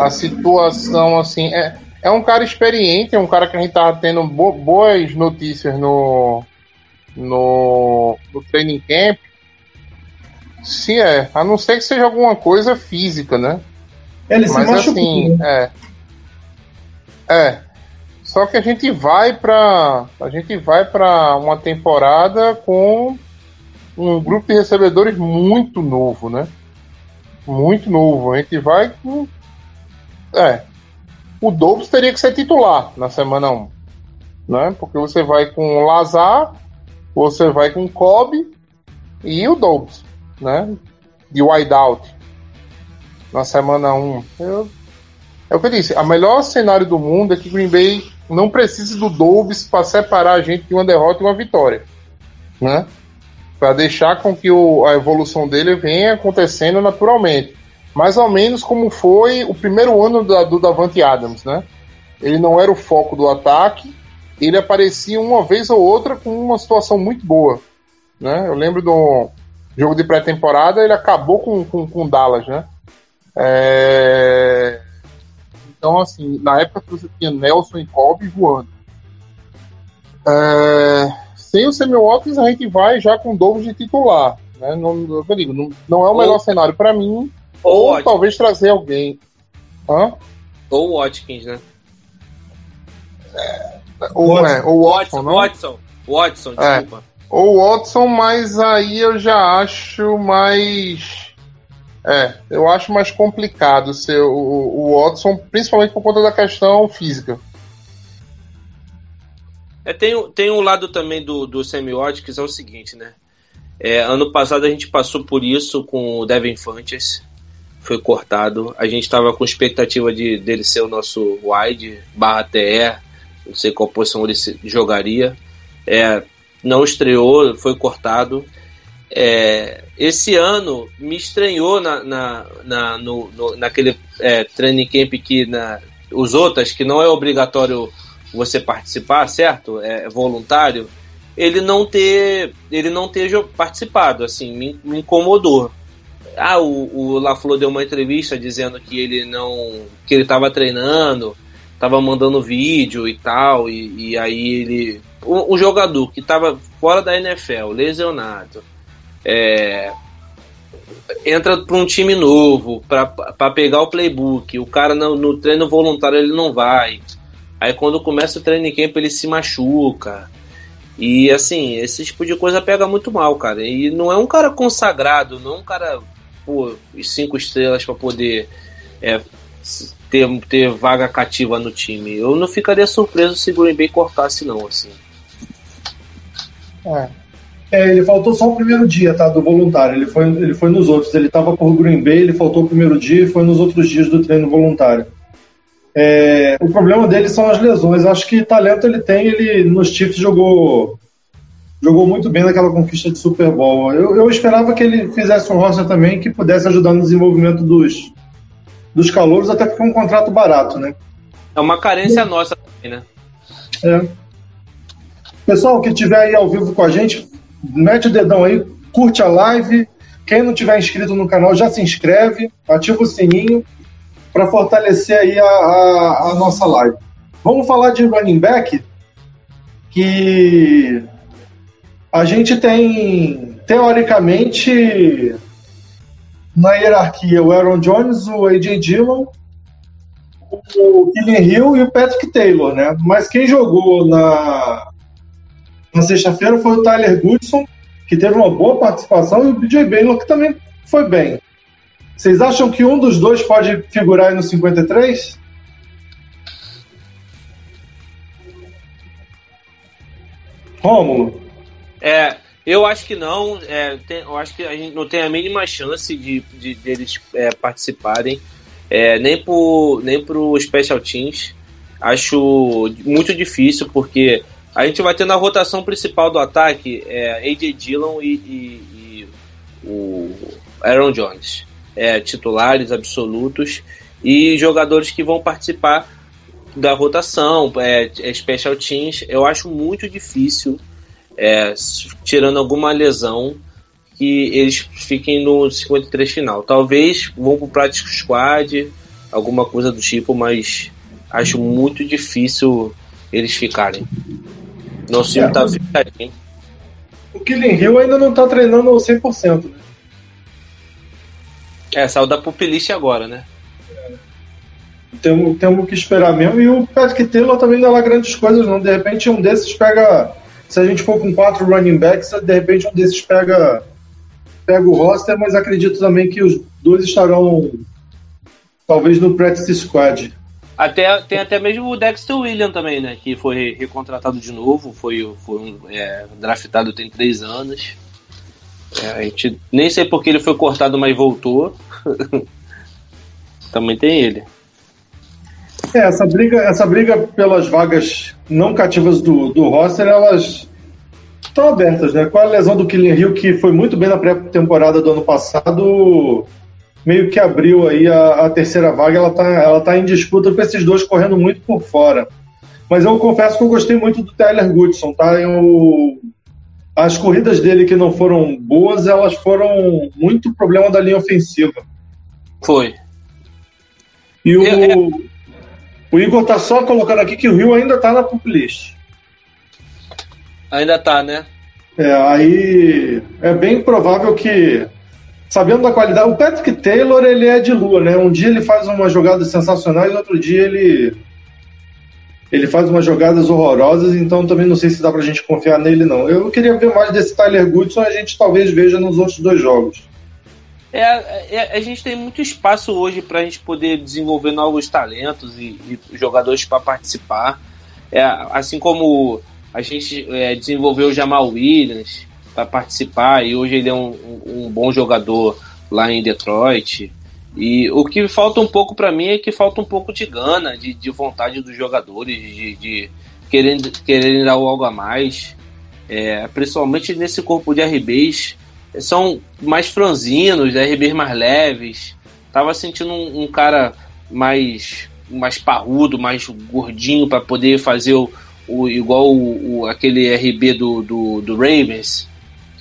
a situação assim é, é um cara experiente, é um cara que a gente tava tendo bo boas notícias no, no, no training camp. Se é, a não ser que seja alguma coisa física, né? Ele Mas assim, é. É. Só que a gente vai para a gente vai para uma temporada com um grupo de recebedores muito novo, né? Muito novo. A gente vai com é, o Dobbs teria que ser titular na semana 1. Né? Porque você vai com o Lazar, você vai com o Cobb e o Dobbs, né? De wideout na semana 1. Eu, é o que eu disse, o melhor cenário do mundo é que Green Bay não precise do Dobbs para separar a gente de uma derrota e uma vitória, né? Para deixar com que o, a evolução dele venha acontecendo naturalmente mais ou menos como foi o primeiro ano da, do Davante Adams, né? Ele não era o foco do ataque, ele aparecia uma vez ou outra com uma situação muito boa, né? Eu lembro do jogo de pré-temporada, ele acabou com, com, com Dallas, né? É... Então, assim, na época você tinha Nelson e Kobe voando. É... Sem o Samuel Watkins, a gente vai já com Douglas de titular. Né? Não, eu digo, não, não é o melhor cenário para mim, ou, Ou talvez trazer alguém. Hã? Ou o Watkins, né? É, ou, Watson. É, ou Watson, Watson, Watson, Watson, é. desculpa. É. Ou Watson, mas aí eu já acho mais. É, eu acho mais complicado ser o, o Watson, principalmente por conta da questão física. É, tem, tem um lado também do, do Watkins, é o seguinte, né? É, ano passado a gente passou por isso com o Devin Fanches foi cortado. A gente estava com expectativa de dele ser o nosso wide barra TE, não sei qual posição ele jogaria. É, não estreou, foi cortado. É, esse ano me estranhou na, na, na no, no, naquele é, training camp que na, os outros, que não é obrigatório você participar, certo? É voluntário. Ele não ter, ele não ter participado, assim, me, me incomodou Ah, o, o LaFleur deu uma entrevista dizendo que ele não. que ele tava treinando, tava mandando vídeo e tal, e, e aí ele. Um, um jogador que tava fora da NFL, lesionado, é, entra para um time novo para pegar o playbook. O cara no, no, treino voluntário ele não vai. Aí quando começa o training camp ele se machuca. E assim, esse tipo de coisa pega muito mal, cara. E não é um cara consagrado, não é um cara, pô, cinco estrelas para poder é, ter, ter vaga cativa no time. Eu não ficaria surpreso se o Green Bay cortasse, não, assim. É. É, ele faltou só o primeiro dia, tá? Do voluntário. Ele foi, ele foi nos outros. Ele estava por Green Bay, ele faltou o primeiro dia e foi nos outros dias do treino voluntário. É, o problema dele são as lesões. Acho que talento ele tem. Ele nos Chiefs jogou jogou muito bem naquela conquista de Super Bowl. Eu, eu esperava que ele fizesse um roster também que pudesse ajudar no desenvolvimento dos, dos calouros, até porque é um contrato barato, né? É uma carência nossa também, né? É. Pessoal que estiver aí ao vivo com a gente, mete o dedão aí, curte a live. Quem não tiver inscrito no canal já se inscreve, ativa o sininho para fortalecer aí a, a, a, nossa live. Vamos falar de running back, que a gente tem teoricamente na hierarquia o Aaron Jones, o AJ Dillon, o Killian Hill e o Patrick Taylor, né? Mas quem jogou na na sexta-feira foi o Tyler Goodson, que teve uma boa participação, e o BJ Baylor, que também foi bem. Vocês acham que um dos dois pode figurar aí no 53? Rômulo? É, eu acho que não. É, tem, eu acho que a gente não tem a mínima chance de, de deles é, participarem, é, nem pro nem Special Teams. Acho muito difícil porque a gente vai ter na rotação principal do ataque é, AJ Dillon e, e, e o Aaron Jones. É, titulares absolutos e jogadores que vão participar da rotação, é, é special teams. Eu acho muito difícil, é, tirando alguma lesão, que eles fiquem no 53 final. Talvez vão para o Practice Squad, alguma coisa do tipo, mas acho muito difícil eles ficarem. Nosso time É. tá. O Killing Hill ainda não tá treinando ao 100%. Né? É, saiu da pupilist agora, né? Temos, temos que esperar mesmo. E o Patrick Taylor também não é lá grandes coisas, não. De repente, um desses pega. Se a gente for com quatro running backs, de repente um desses pega, pega o roster, mas acredito também que os dois estarão talvez no practice squad. Até, tem até mesmo o Dexter William também, né? Que foi recontratado de novo, foi, foi um, é, draftado tem três anos. É, a gente nem sei porque ele foi cortado, mas voltou. também tem ele. É, essa briga, essa briga pelas vagas não cativas do, do roster, elas estão abertas, né? Com a lesão do Killian Hill, que foi muito bem na pré-temporada do ano passado, meio que abriu aí a, a terceira vaga, ela tá, ela tá em disputa com esses dois correndo muito por fora. Mas eu confesso que eu gostei muito do Tyler Goodson, tá? Eu, as corridas dele que não foram boas, elas foram muito problema da linha ofensiva. Foi. E o, É, é. o Igor tá só colocando aqui que o Rio ainda tá na pop list. Ainda tá, né? É, aí é bem provável que, sabendo da qualidade, o Patrick Taylor ele é de lua, né? Um dia ele faz umas jogadas sensacionais, outro dia ele ele faz umas jogadas horrorosas, então também não sei se dá pra gente confiar nele não. Eu queria ver mais desse Tyler Goodson, a gente talvez veja nos outros dois jogos. É, é- a gente tem muito espaço hoje para a gente poder desenvolver novos talentos e, e jogadores para participar. É, assim como a gente é, desenvolveu o Jamal Williams para participar e hoje ele é um, um- bom jogador lá em Detroit. E o que falta um pouco para mim é que falta um pouco de gana, de, de vontade dos jogadores, de, de querendo, quererem dar algo a mais. É, principalmente nesse corpo de RBs são mais franzinos, RBs mais leves. Tava sentindo um, um cara mais mais parrudo, mais gordinho para poder fazer o, o igual o, o- aquele RB do, do, do Ravens,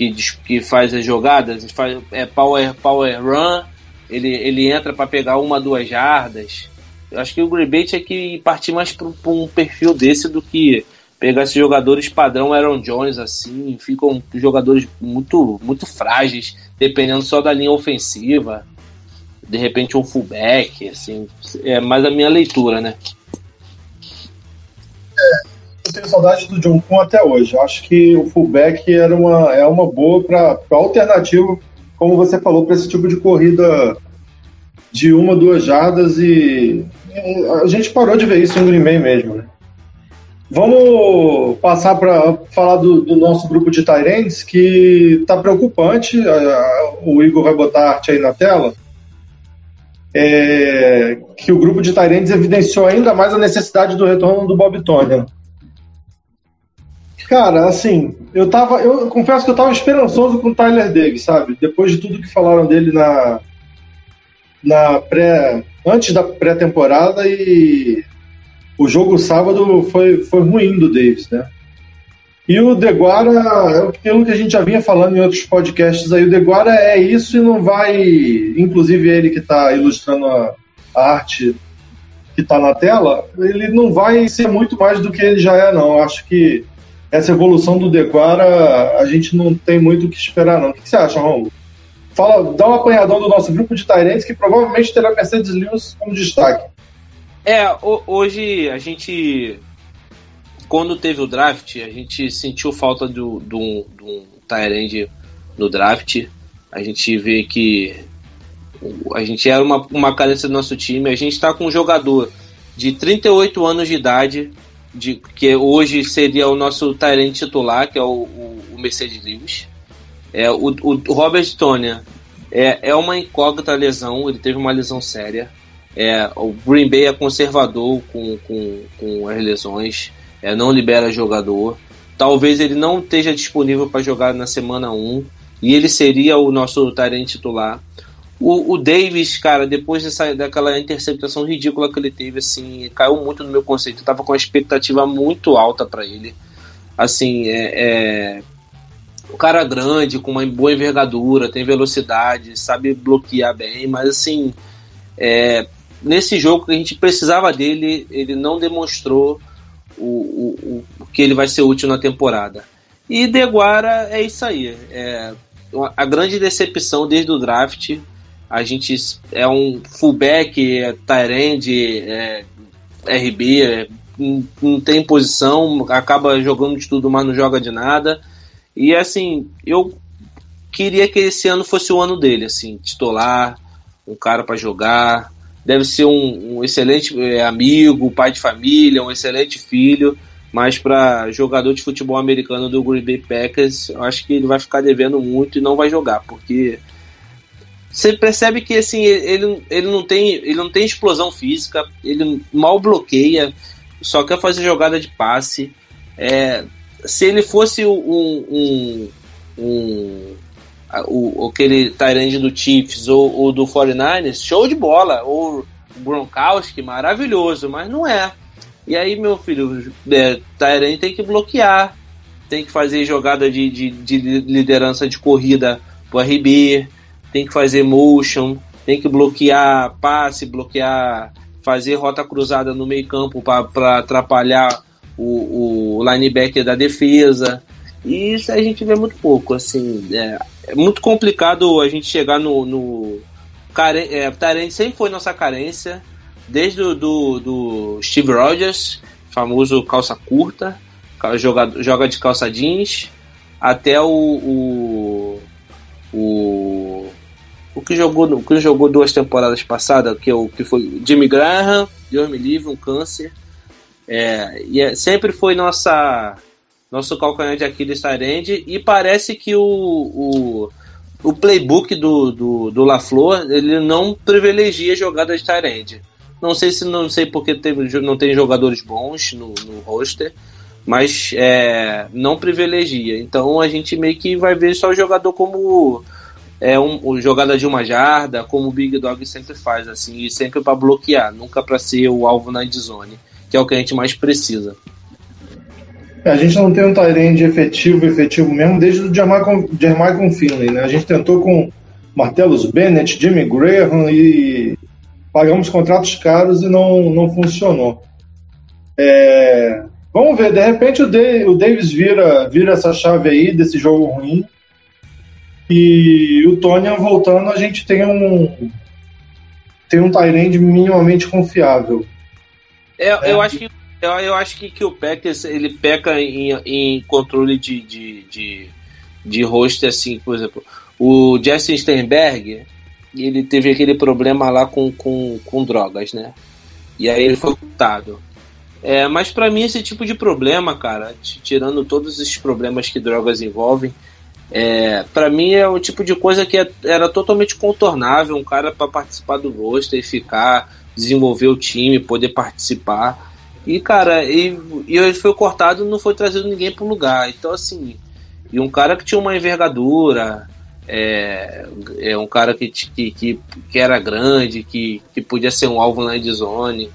que, que faz as jogadas, faz, é power, power run, ele, ele entra para pegar uma, duas jardas. Eu acho que o Green Bay tinha que partir mais para um perfil desse do que pegar esses jogadores padrão Aaron Jones, assim, ficam jogadores muito, muito frágeis, dependendo só da linha ofensiva. De repente um fullback, assim, é mais a minha leitura, né? Eu tenho saudade do John Kuhn até hoje. Acho que o fullback era uma, é uma boa para alternativa, como você falou, para esse tipo de corrida de uma, duas jardas e e a gente parou de ver isso em Green Bay mesmo. Né? Vamos passar para falar do, do nosso grupo de Tyrants, que está preocupante. O Igor vai botar a arte aí na tela. É, que o grupo de Tyrants evidenciou ainda mais a necessidade do retorno do Bob Tony. Cara, assim, eu tava. Eu confesso que eu tava esperançoso com o Tyler Davis, sabe? Depois de tudo que falaram dele na. Na pré. Antes da pré-temporada e. O jogo sábado foi, foi ruim do Davis, né? E o Deguara, é aquilo que a gente já vinha falando em outros podcasts aí, o Deguara é isso e não vai. Inclusive ele que está ilustrando a, a arte que está na tela, ele não vai ser muito mais do que ele já é, não. Eu acho que essa evolução do Deguara, a gente não tem muito o que esperar, não. O que você acha, Romulo? Fala, dá um apanhadão do nosso grupo de Tyrants que provavelmente terá Mercedes Lewis como destaque. É, ho- hoje a gente. Quando teve o draft, a gente sentiu falta do- do- de um Tyrande no draft. A gente vê que a gente era uma, uma carência do nosso time. A gente está com um jogador de 38 anos de idade, de, que hoje seria o nosso Tyrande titular, que é o, o, o Mercedes Lewis. É, o, o Robert Tonya é, é uma incógnita lesão, ele teve uma lesão séria. É, o Green Bay é conservador com, com, com as lesões, é, não libera jogador. Talvez ele não esteja disponível para jogar na semana 1 e ele seria o nosso Tyrant titular. O, o Davis, cara, depois dessa, daquela interceptação ridícula que ele teve, assim, caiu muito no meu conceito. Eu tava com uma expectativa muito alta para ele. Assim, é, é, cara grande, com uma boa envergadura, tem velocidade, sabe bloquear bem, mas assim, é, nesse jogo que a gente precisava dele, ele não demonstrou o, o, o que ele vai ser útil na temporada. E Deguara é isso aí. É, a grande decepção desde o draft. A gente é um fullback, é Tyrande, é RB, é, não, não tem posição, acaba jogando de tudo, mas não joga de nada. E assim, eu queria que esse ano fosse o ano dele, assim, titular, um cara para jogar. Deve ser um, um excelente é, amigo, pai de família, um excelente filho, mas para jogador de futebol americano do Green Bay Packers, eu acho que ele vai ficar devendo muito e não vai jogar, porque você percebe que assim ele, ele não tem ele não tem explosão física, ele mal bloqueia, só quer fazer jogada de passe. É, se ele fosse um, um, um o, aquele Tyrande do Chiefs ou, ou, do 49ers, show de bola. Ou o Gronkowski, maravilhoso, mas não é. E aí, meu filho, é, Tyrande tem que bloquear, tem que fazer jogada de, de, de liderança de corrida pro RB, tem que fazer motion, tem que bloquear passe, bloquear, fazer rota cruzada no meio campo para atrapalhar o, o linebacker da defesa. E isso a gente vê muito pouco, assim, é, é muito complicado a gente chegar no, no care, é, Tyrande sempre foi nossa carência, desde o do, do Steve Rogers, famoso calça curta, joga, joga de calça jeans, até o, o, o o que jogou o que jogou duas temporadas passadas, que, é o, que foi Jimmy Graham, Deus me livre, um câncer. É, e é, sempre foi nossa nosso calcanhar de Aquiles Tyrande e parece que o, o, o playbook do, do, do LaFleur ele não privilegia jogada de Tyrande. Não sei se não sei porque não tem jogadores bons no, no roster, mas é, não privilegia. Então a gente meio que vai ver só o jogador como é um, jogada de uma jarda, como o Big Dog sempre faz, assim, e sempre para bloquear, nunca para ser o alvo na zone, que é o que a gente mais precisa. É, a gente não tem um Tyrande efetivo, efetivo mesmo, desde o Jermichael Finley, né? A gente tentou com Martellus Bennett, Jimmy Graham e pagamos contratos caros e não, não funcionou. É, vamos ver, de repente o, o Davis vira, vira essa chave aí desse jogo ruim e o Tony voltando, a gente tem um tem um Tyrande minimamente confiável. É, é. Eu acho que eu, eu acho que, que o Packers ele peca em, em controle de, de, de, de roster, assim, por exemplo. O Justin Steinberg, ele teve aquele problema lá com, com, com drogas, né? E aí ele foi ocultado. É, mas para mim esse tipo de problema, cara, tirando todos esses problemas que drogas envolvem, é, para mim é o tipo de coisa que é, era totalmente contornável, um cara para participar do roster e ficar, desenvolver o time, poder participar. E, cara, e, e ele foi cortado não foi trazido ninguém para o lugar. Então, assim, e um cara que tinha uma envergadura, é, é um cara que, que, que, que, era grande, que, que podia ser um alvo na endzone.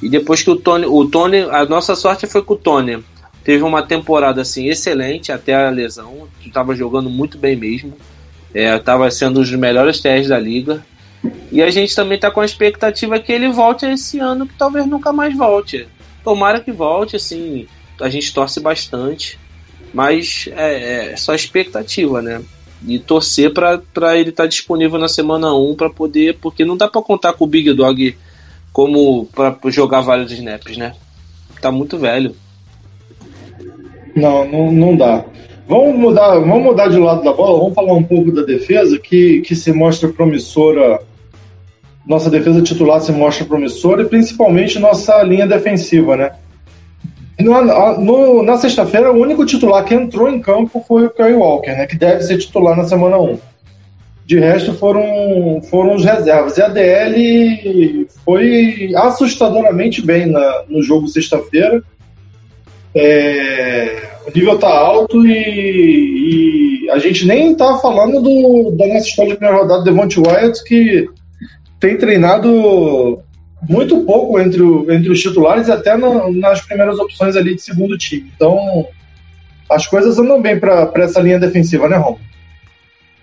E depois que o Tony, o Tony, a nossa sorte foi que o Tony teve uma temporada assim excelente até a lesão, estava jogando muito bem mesmo, estava é, sendo um dos melhores TRs da liga. E a gente também está com a expectativa que ele volte esse ano, que talvez nunca mais volte. Tomara que volte, assim, a gente torce bastante, mas é, é só expectativa, né? E torcer para ele estar tá disponível na semana 1 para poder, porque não dá para contar com o Big Dog como para jogar vários snaps, né? Tá muito velho. Não, não, não dá. Vamos mudar, vamos mudar de lado da bola, vamos falar um pouco da defesa que, que se mostra promissora nossa defesa titular se mostra promissora e principalmente nossa linha defensiva, né? No, no, na sexta-feira, o único titular que entrou em campo foi o Kyle Walker, né? Que deve ser titular na semana 1. De resto, foram, foram os reservas. E a DL foi assustadoramente bem na, no jogo sexta-feira. É, o nível tá alto e, e, a gente nem tá falando do, da nossa história de primeira rodada, Devonte Wyatt, que tem treinado muito pouco entre, o, entre os titulares e até no, nas primeiras opções ali de segundo time. Então, as coisas andam bem para essa linha defensiva, né, Rom?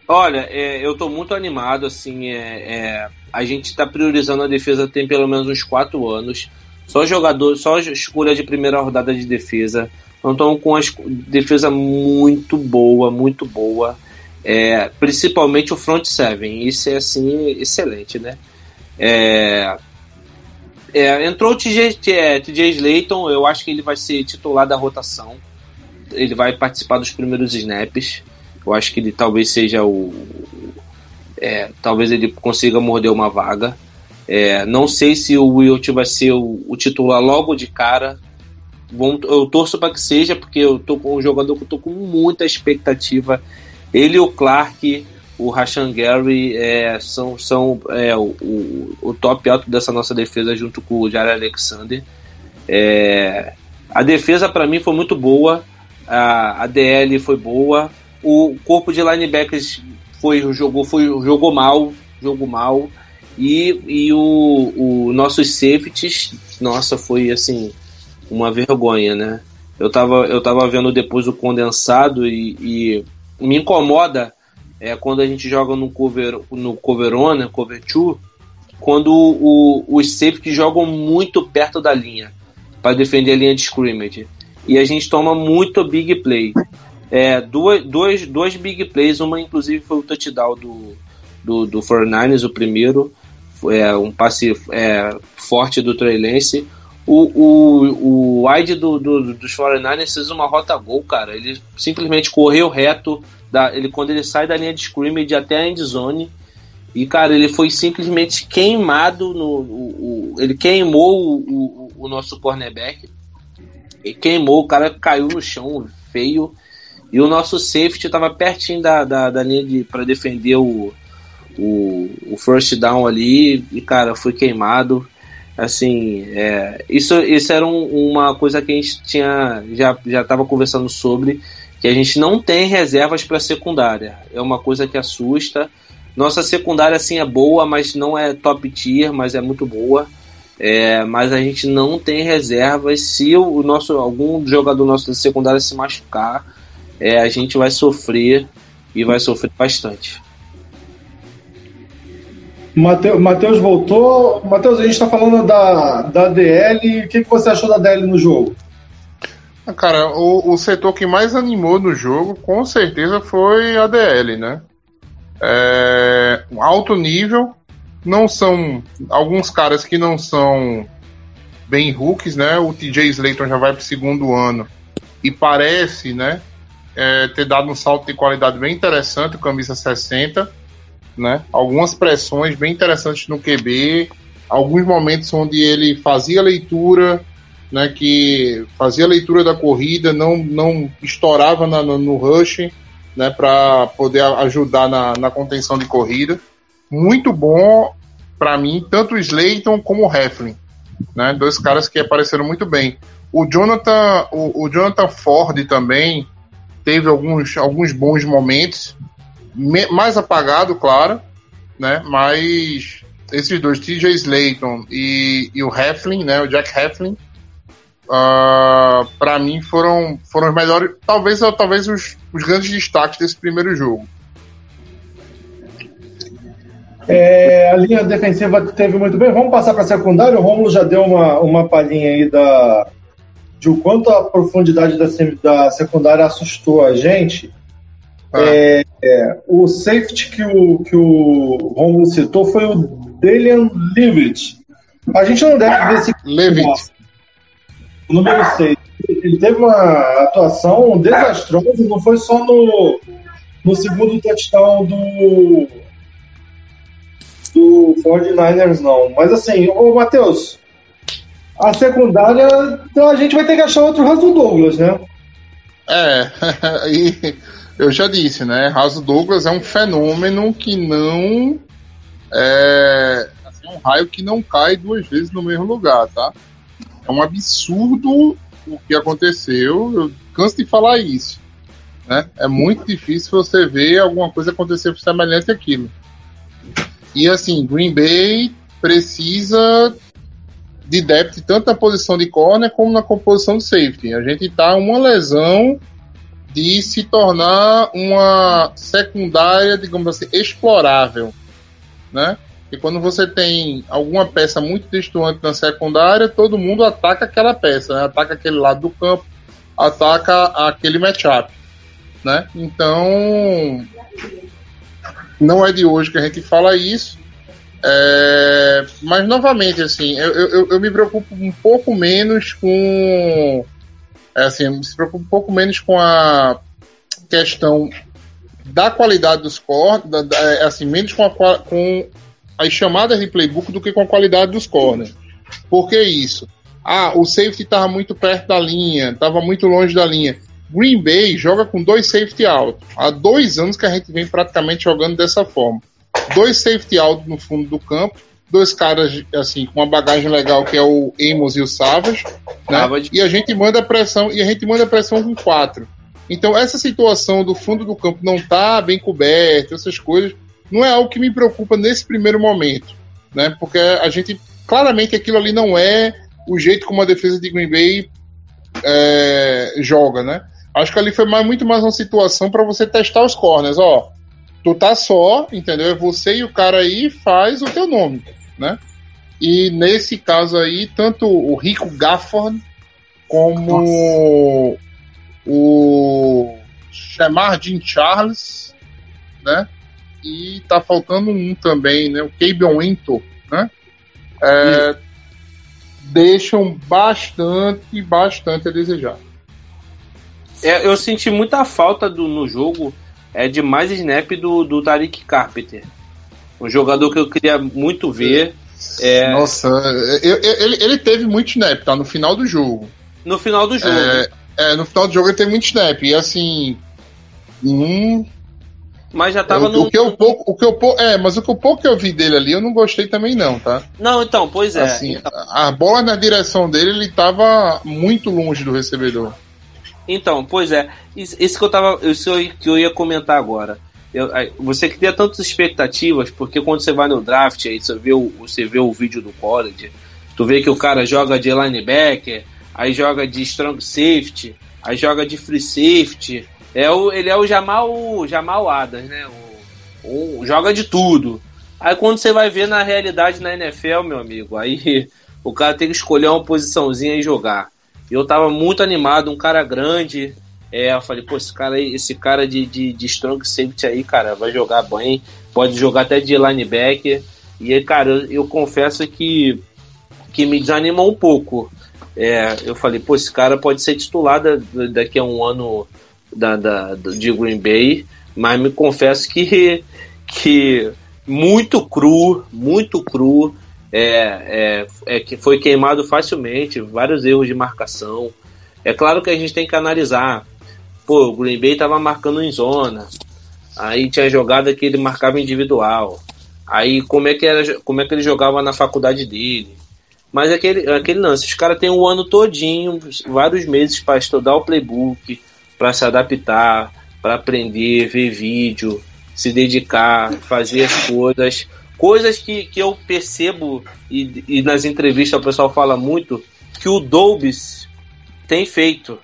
Olha, é, eu estou muito animado, assim, é, é, a gente está priorizando a defesa tem pelo menos uns quatro anos. Só jogador, só escolha de primeira rodada de defesa. Então estamos com uma defesa muito boa, muito boa. É, principalmente o front seven. Isso é assim excelente, né? É, é, entrou o TJ, TJ Slayton, eu acho que ele vai ser titular da rotação. Ele vai participar dos primeiros snaps. Eu acho que ele talvez seja o. É, talvez ele consiga morder uma vaga. É, não sei se o Wilt vai ser o, o, titular logo de cara. Bom, eu torço para que seja, porque eu tô com um jogador que eu tô com muita expectativa. Ele o Clark o Rashan Gary é, são, são é, o, o, o, top alto dessa nossa defesa junto com o Jair Alexander. É, a defesa para mim foi muito boa, a, a DL foi boa, o corpo de linebackers foi, jogou, foi, jogou mal, jogou mal. E, e o, o nossos safeties, nossa, foi assim, uma vergonha, né? Eu tava, eu tava vendo depois o condensado e, e me incomoda é, quando a gente joga no cover, no cover one, cover two, quando o, os safeties jogam muito perto da linha para defender a linha de scrimmage. E a gente toma muito big play. É, duas, dois, dois big plays, uma inclusive foi o touchdown do, do, do 49ers, o primeiro, é, um passe é, forte do Trey Lance. O, o, o wide do, do, dos 49ers fez uma rota gol, cara. Ele simplesmente correu reto, da, ele, quando ele sai da linha de scrimmage até a endzone. E, cara, ele foi simplesmente queimado no. O, o, ele queimou o, o, nosso cornerback. E queimou, o cara caiu no chão, feio. E o nosso safety estava pertinho da, da, da linha de para defender o, o, o first down ali. E, cara, foi queimado. Assim, é, isso, isso era um, uma coisa que a gente tinha já estava conversando sobre que a gente não tem reservas para secundária. É uma coisa que assusta. Nossa secundária assim é boa, mas não é top tier, mas é muito boa. É, mas a gente não tem reservas. Se o nosso algum jogador nosso da secundária se machucar, é, a gente vai sofrer e vai sofrer bastante. Matheus voltou. Matheus, a gente está falando da, da DL. O que, que você achou da DL no jogo? Ah, Cara, o, o setor que mais animou no jogo, com certeza, foi a DL, né? É, alto nível, não são alguns caras que não são bem rookies, né? O TJ Slayton já vai para o segundo ano e parece, né, é, ter dado um salto de qualidade bem interessante, camisa 60, né? Algumas pressões bem interessantes no QB, alguns momentos onde ele fazia leitura, né, que fazia leitura da corrida, não, não estourava na- no, no rush, né, para poder ajudar na, na contenção de corrida. Muito bom para mim, tanto o Slayton como o Heflin, né, dois caras que apareceram muito bem. O Jonathan, o, o Jonathan Ford também teve alguns, alguns bons momentos, me- mais apagado, claro, né, mas esses dois, TJ Slayton e, e o Heflin, né, o Jack Heflin, ah, para mim foram, foram os melhores, talvez, talvez os, os grandes destaques desse primeiro jogo. É, a linha defensiva teve muito bem. Vamos passar para a secundária. O Romulo já deu uma, uma palhinha aí da, de o quanto a profundidade da, da secundária assustou a gente. Ah. É, é, o safety que o, que o Romulo citou foi o Delian Levitt. A gente não deve ver esse Levitt. o número 6. Ele teve uma atuação desastrosa, não foi só no, no segundo touchdown do, do 49ers, não. Mas assim, ô Matheus, a secundária, então a gente vai ter que achar outro Russell Douglas, né? É, e eu já disse, né? Raso Douglas é um fenômeno que não. É, assim, um raio que não cai duas vezes no mesmo lugar, tá? É um absurdo o que aconteceu. Eu canso de falar isso. Né? É muito difícil você ver alguma coisa acontecer semelhante àquilo. E assim, Green Bay precisa de depth tanto na posição de corner como na composição de safety. A gente tá uma lesão de se tornar uma secundária, digamos assim, explorável, né? E quando você tem alguma peça muito destoante na secundária, todo mundo ataca aquela peça, né? Ataca aquele lado do campo, ataca aquele matchup, né? Então, não é de hoje que a gente fala isso. É, mas novamente, assim, eu, eu, eu me preocupo um pouco menos com. É, assim, eu me preocupo um pouco menos com a questão da qualidade dos da- é, assim, menos com, a, com as chamadas de playbook do que com a qualidade dos corners. Por que isso? Ah, o safety estava muito perto da linha, estava muito longe da linha. Green Bay joga com dois safety out. Há dois anos que a gente vem praticamente jogando dessa forma. Dois safety out no fundo do campo, dois caras assim com uma bagagem legal que é o Amos e o Savage, né? Savage. E a gente manda pressão e a gente manda pressão com quatro. Então essa situação do fundo do campo não tá bem coberto, essas coisas, não é algo que me preocupa nesse primeiro momento, né? Porque a gente claramente aquilo ali não é o jeito como a defesa de Green Bay é, joga, né? Acho que ali foi mais- muito mais uma situação para você testar os corners, ó. Tu tá só, entendeu? É você e o cara aí faz o teu nome, né? E nesse caso aí, tanto o Rico Gafford como o Shamar Jean Charles, né? E tá faltando um também, né? O Cabion Winto, né? É, deixam bastante, bastante a desejar. É, eu senti muita falta do, no jogo é, de mais snap do, do Tariq Carpenter. Um jogador que eu queria muito ver. É, Nossa, eu- eu- ele, ele teve muito snap, tá? No final do jogo. no final do jogo. É, é, no final do jogo ele teve muito snap. E assim. Hum, mas já tava no. o que eu pouco, o que eu pouco, é, mas o que eu pouco que eu vi dele ali, eu não gostei também não, tá? Não, então, pois é. assim, Então, a bola na direção dele, ele tava muito longe do recebedor. então, pois é. Isso, isso que eu tava. Isso que eu ia comentar agora. Eu- você cria tantas expectativas, porque quando você vai no draft, aí você vê o, você vê o vídeo do college, Tu vê que o cara joga de linebacker, aí joga de strong safety, aí joga de free safety. É o, ele é o Jamal, Jamal Adams, né? O, o- joga de tudo. Aí quando você vai ver na realidade na NFL, meu amigo, aí o cara tem que escolher uma posiçãozinha e jogar. Eu tava muito animado, um cara grande. É, eu falei, pô, esse cara esse cara de, de, de strong safety aí, cara, vai jogar bem, pode jogar até de linebacker. E aí, cara, eu, eu confesso que, que me desanimou um pouco. É, eu falei, pô, esse cara pode ser titular da- da- daqui a um ano da, da, de Green Bay, mas me confesso que, que muito cru, muito cru, é, é, é que foi queimado facilmente, vários erros de marcação. É claro que a gente tem que analisar. Pô, o Green Bay tava marcando em zona. Aí tinha jogada que ele marcava individual. Aí como é que era, como é que ele jogava na faculdade dele? Mas aquele, aquele lance, os caras têm um ano todinho, vários meses para estudar o playbook, para se adaptar, para aprender, ver vídeo, se dedicar, fazer as coisas. Coisas que, que eu percebo e, e nas entrevistas o pessoal fala muito que o Dobbs tem feito,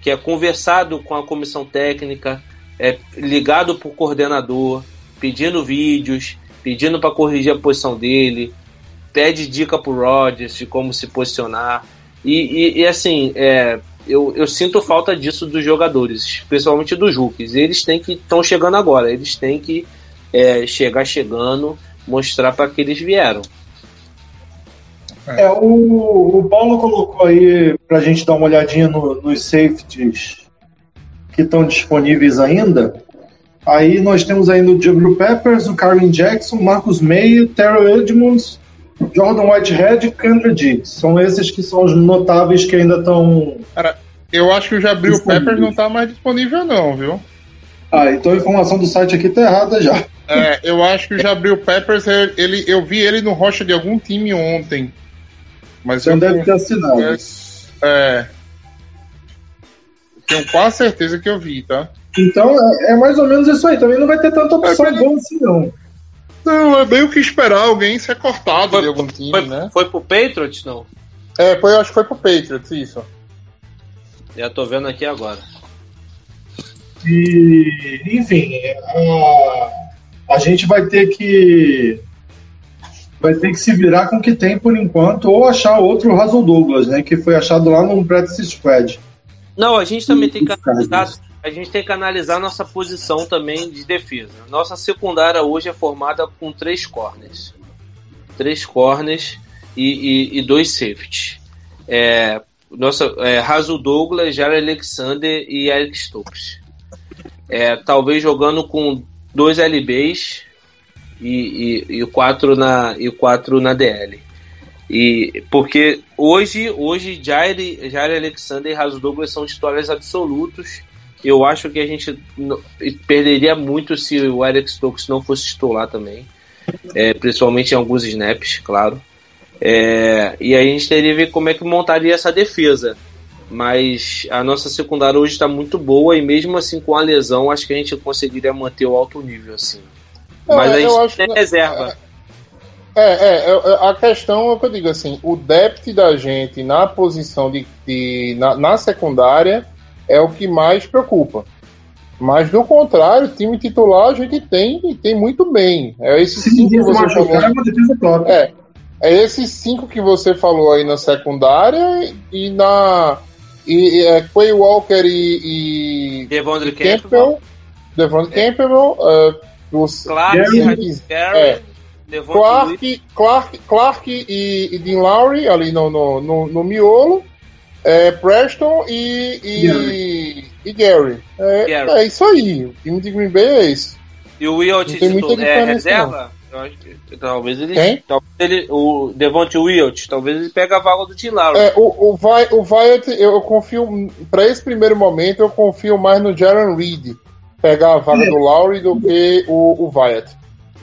que é conversado com a comissão técnica, é ligado pro coordenador, pedindo vídeos, pedindo para corrigir a posição dele, pede dica pro Rodgers de como se posicionar. E, e- e, assim, é, eu, eu sinto falta disso dos jogadores, principalmente dos rookies. Eles têm que estão chegando agora, eles têm que é, chegar chegando, mostrar para que eles vieram. É, o, o Paulo colocou aí pra gente dar uma olhadinha no- nos safeties que estão disponíveis ainda. Aí nós temos ainda o Jabril Peppers, o Karen Jackson, Marcus May, Terrell Edmonds, Jordan Whitehead e Kendra Diggs. São esses que são os notáveis que ainda estão. Eu acho que o Jabril. Peppers não tá mais disponível, não, viu? Ah, então a informação do site aqui tá errada já. É, eu acho que o Jabril Peppers, ele, eu vi ele no rocha de algum time ontem. Mas Então eu deve ter assinado. É, é. Tenho quase certeza que eu vi, tá? Então é, é mais ou menos isso aí. Também não vai ter tanta opção É, boa assim, não. Não, é meio que esperar alguém ser cortado Foi- de algum time, Foi, né? foi pro Patriots? Não. É, foi, eu acho que foi pro Patriots, isso. Já tô vendo aqui agora. E, enfim, a, a gente vai ter que vai ter que se virar com o que tem por enquanto ou achar outro Russell Douglas, né, que foi achado lá no practice squad. Não, a gente também tem que analisar, a gente tem que analisar nossa posição também de defesa. Nossa secundária hoje é formada com três corners, três corners e, e, e dois safeties. É, nossa, é, Raso Douglas, Jair Alexander e Eric Stokes. É, talvez jogando com dois LBs e, e, e quatro na e quatro na DL. E porque hoje, hoje Jair, Jair Alexander e Raso Douglas são titulares absolutos. Eu acho que a gente perderia muito se o Eric Stokes não fosse titular também. É, principalmente em alguns snaps, claro. É, e a gente teria que ver como é que montaria essa defesa. Mas a nossa secundária hoje está muito boa e mesmo assim com a lesão acho que a gente conseguiria manter o alto nível assim. Mas É, a eu gente acho tem que- reserva. É, é, é, a questão é o que eu digo assim, o depth da gente na posição de, de- na, na secundária é o que mais preocupa. Mas do contrário, o time titular a gente tem e tem muito bem. É esses Se cinco que você é falou. própria. É, é esses cinco que você falou aí na secundária e na e, e, é, Quay Walker e, e Devondre Campbell, Campbell, Devon Campbell, é, os Clark, Gary- Gary, é. Clark, Clark, Clark e, e Dean Lowry ali no, no, no, no miolo, é, Preston e, e, e Gary. É, Gary. é isso aí. O time de Green Bay é isso. E o Wilt Não é reserva? Que talvez ele, Quem? talvez ele. O Devonte Wilt, talvez ele pegue a vaga do Tim Lowry. É, o, o, Vi, o eu, eu confio, para esse primeiro momento, eu confio mais no Jaron Reed pegar a vaga É. do Lowry do que o, o Wyatt.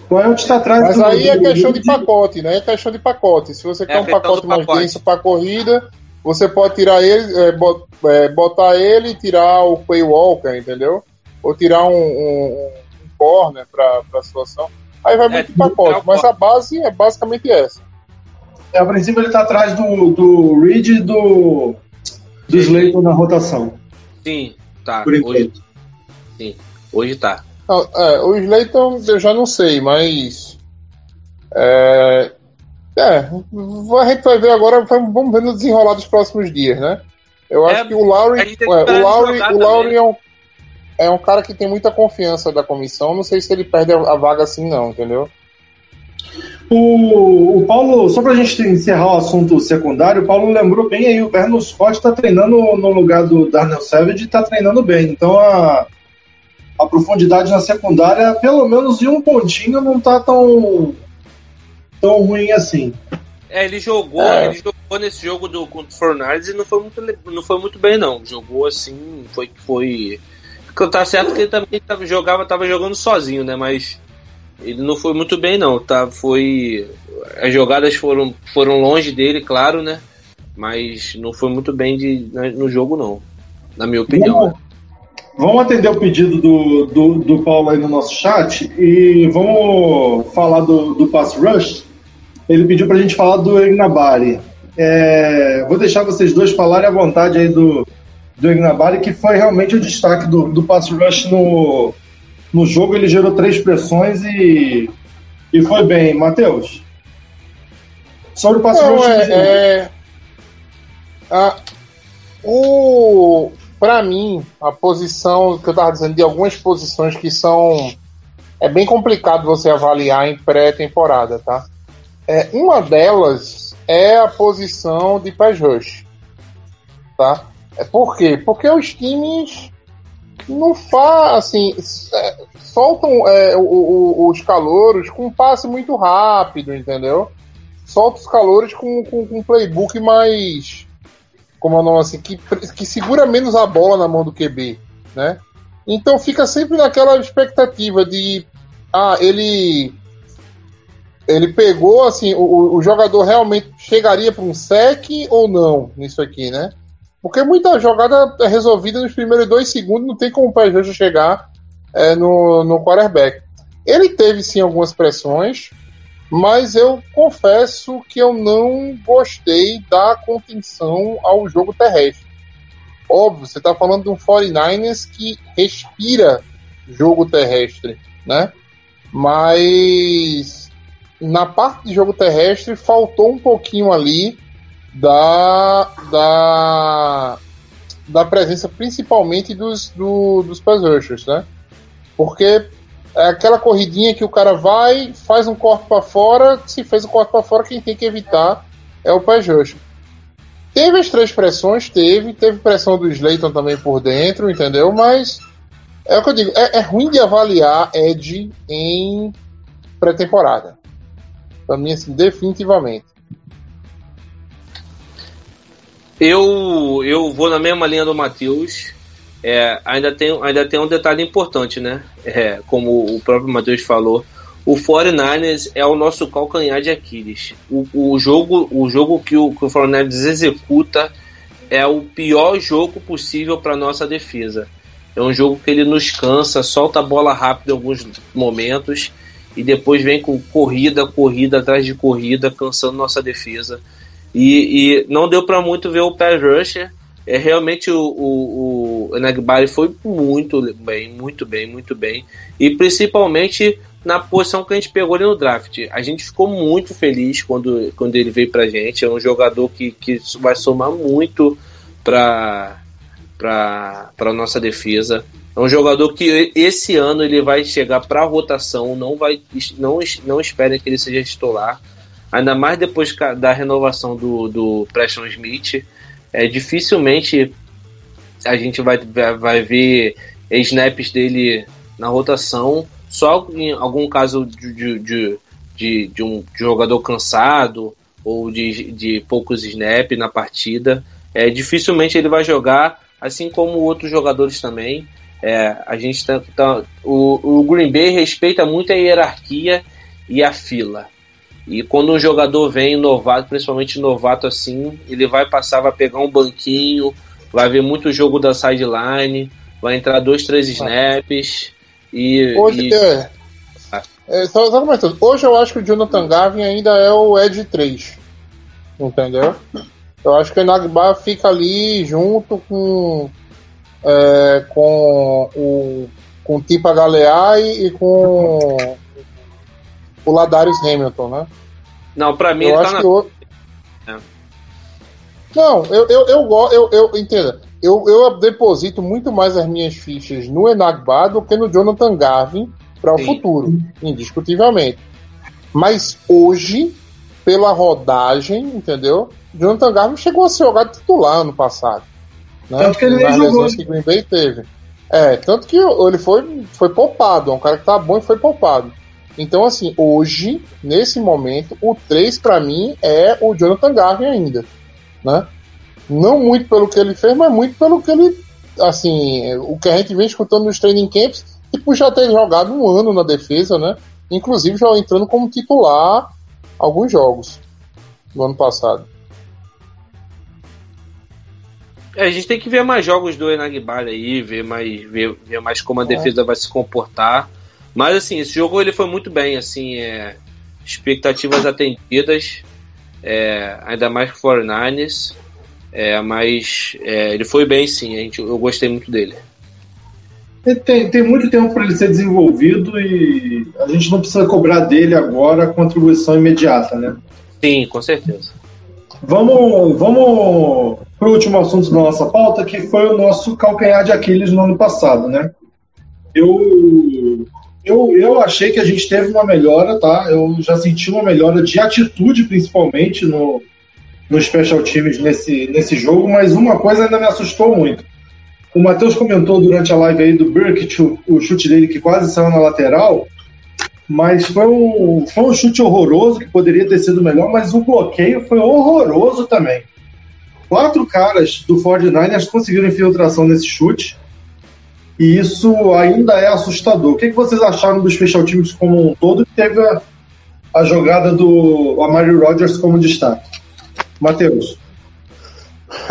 O Elton está atrás Mas do- aí é do- questão de pacote, né? É questão de pacote. Se você quer um pacote mais pacote. denso para corrida, você pode tirar ele, é, bot- é, botar ele e tirar o Quay Walker, entendeu? Ou tirar um, um, um corner para a situação. Aí vai É, muito pacote, o mas a base é basicamente essa. a princípio ele tá atrás do, do Reed e do, do Slayton na rotação. Sim, tá. Por enquanto. Sim, hoje tá. É, o Slayton eu já não sei, mas. É, é, a gente vai ver agora, vamos ver no desenrolar dos próximos dias, né? Eu acho É, que o Lowry, a que é, o Lowry, o Lowry é, um, é um cara que tem muita confiança da comissão. Não sei se ele perde a, a vaga assim, não, entendeu? O, o Paulo, só pra gente encerrar o assunto secundário, o Paulo lembrou bem aí, o Vernon Scott tá treinando no lugar do Darnell Savage e tá treinando bem. Então a, a profundidade na secundária, pelo menos em um pontinho, não tá tão, tão ruim assim. É, ele jogou, É. ele jogou nesse jogo do contra o Fornales e não foi muito, não foi muito bem não. Jogou assim, foi foi porque tá certo que ele também tava, jogava, tava jogando sozinho, né, mas ele não foi muito bem não, tá? Foi as jogadas foram foram longe dele, claro, né? Mas não foi muito bem de, no jogo não, na minha opinião. Né? Vamos atender o pedido do, do, do Paulo aí no nosso chat e vamos falar do, do pass rush. Ele pediu pra gente falar do Ignabari. É, vou deixar vocês dois falarem à vontade aí do, do Ignabari, que foi realmente o destaque do, do pass rush no, no jogo. Ele gerou três pressões e, e foi bem. Matheus? Sobre o pass Não, rush. é, é- a- o para mim a posição que eu tava dizendo de algumas posições que são é bem complicado você avaliar em pré-temporada, tá? É, uma delas é a posição de pass rush, tá? É por quê? Porque os times não fazem assim, é, soltam é, o- o- os calouros com um passe muito rápido, entendeu? solta os calores com, com, com um playbook mais. Como é o nome assim? Que, que segura menos a bola na mão do QB, né? Então fica sempre naquela expectativa de. Ah, ele. Ele pegou, assim, o- o, jogador realmente chegaria para um sec ou não nisso aqui, né? Porque muita jogada é resolvida nos primeiros dois segundos, não tem como o Pé chegar é, no, no quarterback. Ele teve sim algumas pressões, mas eu confesso que eu não gostei da contenção ao jogo terrestre. Óbvio, você está falando de um 49ers que respira jogo terrestre, né? Mas na parte de jogo terrestre faltou um pouquinho ali da da, da presença principalmente dos, do, dos pass rushers, né? Porque é aquela corridinha que o cara vai, faz um corte para fora, se fez o corte para fora, quem tem que evitar é o rusher. Teve as três pressões, teve, teve pressão do Slayton também por dentro, entendeu? Mas é o que eu digo, é, é ruim de avaliar Ed em pré-temporada. Pra mim, assim, definitivamente. Eu, eu vou na mesma linha do Matheus. É, ainda, tem, ainda tem um detalhe importante, né? É, como o próprio Matheus falou, o 49ers é o nosso calcanhar de Aquiles. O, o jogo, o jogo que, o, que o 49ers executa é o pior jogo possível para nossa defesa. É um jogo que ele nos cansa, solta a bola rápido em alguns momentos e depois vem com corrida, corrida atrás de corrida, cansando nossa defesa. E, e não deu para muito ver o pass rusher. É, realmente o, o, o foi muito bem, muito bem, muito bem. E principalmente na posição que a gente pegou ele no draft. A gente ficou muito feliz quando, quando ele veio pra gente. É um jogador que, que vai somar muito para para nossa defesa. É um jogador que esse ano ele vai chegar para rotação, não vai não não esperem que ele seja titular. Ainda mais depois da renovação do, do Preston Smith, é, dificilmente a gente vai, vai, ver snaps dele na rotação, só em algum caso de, de, de, de, de um jogador cansado ou de, de poucos snaps na partida. É, dificilmente ele vai jogar, assim como outros jogadores também. É, a gente tá, tá- o, o Green Bay respeita muito a hierarquia e a fila. E quando um jogador vem novato, principalmente novato assim, ele vai passar, vai pegar um banquinho, vai ver muito jogo da sideline, vai entrar dois, três snaps e, Hoje, e- é, é, só, só comentando, hoje eu acho que o Jonathan Gavin ainda é o Ed 3. entendeu? Eu acho que o Enagba fica ali junto com é, com o com o Tipa Galeá e, e com o Ladarius Hamilton, né? Não, pra mim eu ele acho tá na. que o... É. Não, eu, eu, eu, eu, eu entenda. Eu, eu deposito muito mais as minhas fichas no Enagba do que no Jonathan Garvin para o futuro, indiscutivelmente. Mas hoje, pela rodagem, entendeu? Jonathan Garvin chegou a ser jogado titular ano passado. Né? Tanto que ele nem Nas jogou, lesões que o Green Bay teve. É, tanto que ele foi, foi poupado, é um cara que tá bom e foi poupado. Então, assim, hoje, nesse momento, o 3 para mim é o Jonathan Garvin ainda, né? Não muito pelo que ele fez, mas muito pelo que ele, assim, o que a gente vem escutando nos training camps, e por já ter jogado um ano na defesa, né? Inclusive já entrando como titular alguns jogos do ano passado. É, a gente tem que ver mais jogos do Enagbala aí, ver mais, ver, ver mais como a defesa vai se comportar. Mas assim, esse jogo ele foi muito bem, assim, é, expectativas atendidas, é, ainda mais que o 49ers. É, mas é, ele foi bem sim, a gente, eu gostei muito dele. Ele tem, tem muito tempo para ele ser desenvolvido e a gente não precisa cobrar dele agora a contribuição imediata, né? Sim, com certeza. Vamos, vamos para o último assunto da nossa pauta, que foi o nosso calcanhar de Aquiles no ano passado, né? Eu, eu, eu achei que a gente teve uma melhora, tá? Eu já senti uma melhora de atitude, principalmente, no, no Special Teams nesse, nesse jogo, mas uma coisa ainda me assustou muito. O Matheus comentou durante a live aí do Burkett, o, o chute dele que quase saiu na lateral, mas foi um, foi um chute horroroso que poderia ter sido melhor, mas o bloqueio foi horroroso também. Quatro caras do 49ers conseguiram infiltração nesse chute, e isso ainda é assustador. O que, que vocês acharam dos Special Teams como um todo, que teve a, a jogada do Amari Rodgers como destaque? Matheus.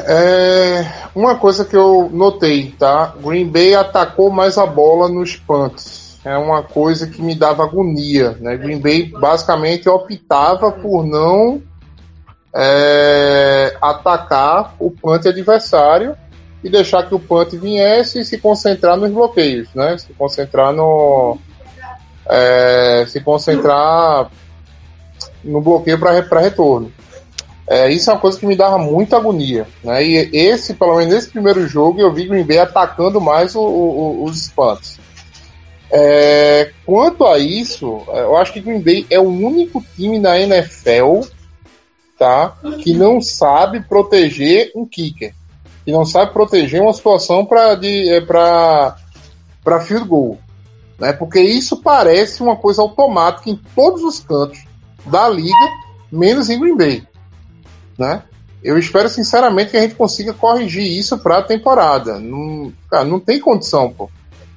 É, uma coisa que eu notei, tá? Green Bay atacou mais a bola nos punts. É uma coisa que me dava agonia, né? Green Bay basicamente optava por não é, atacar o punt adversário e deixar que o punt viesse e se concentrar nos bloqueios, né? Se concentrar no é, se concentrar no bloqueio para retorno. É, isso é uma coisa que me dava muita agonia. Né? E esse, pelo menos nesse primeiro jogo, eu vi Green Bay atacando mais o, o, os espantos. É, quanto a isso, eu acho que Green Bay é o único time na NFL tá, que não sabe proteger um kicker. Que não sabe proteger uma situação para field goal. Né? Porque isso parece uma coisa automática em todos os cantos da liga, menos em Green Bay né? Eu espero sinceramente que a gente consiga corrigir isso para a temporada. Não, cara, não tem condição, pô.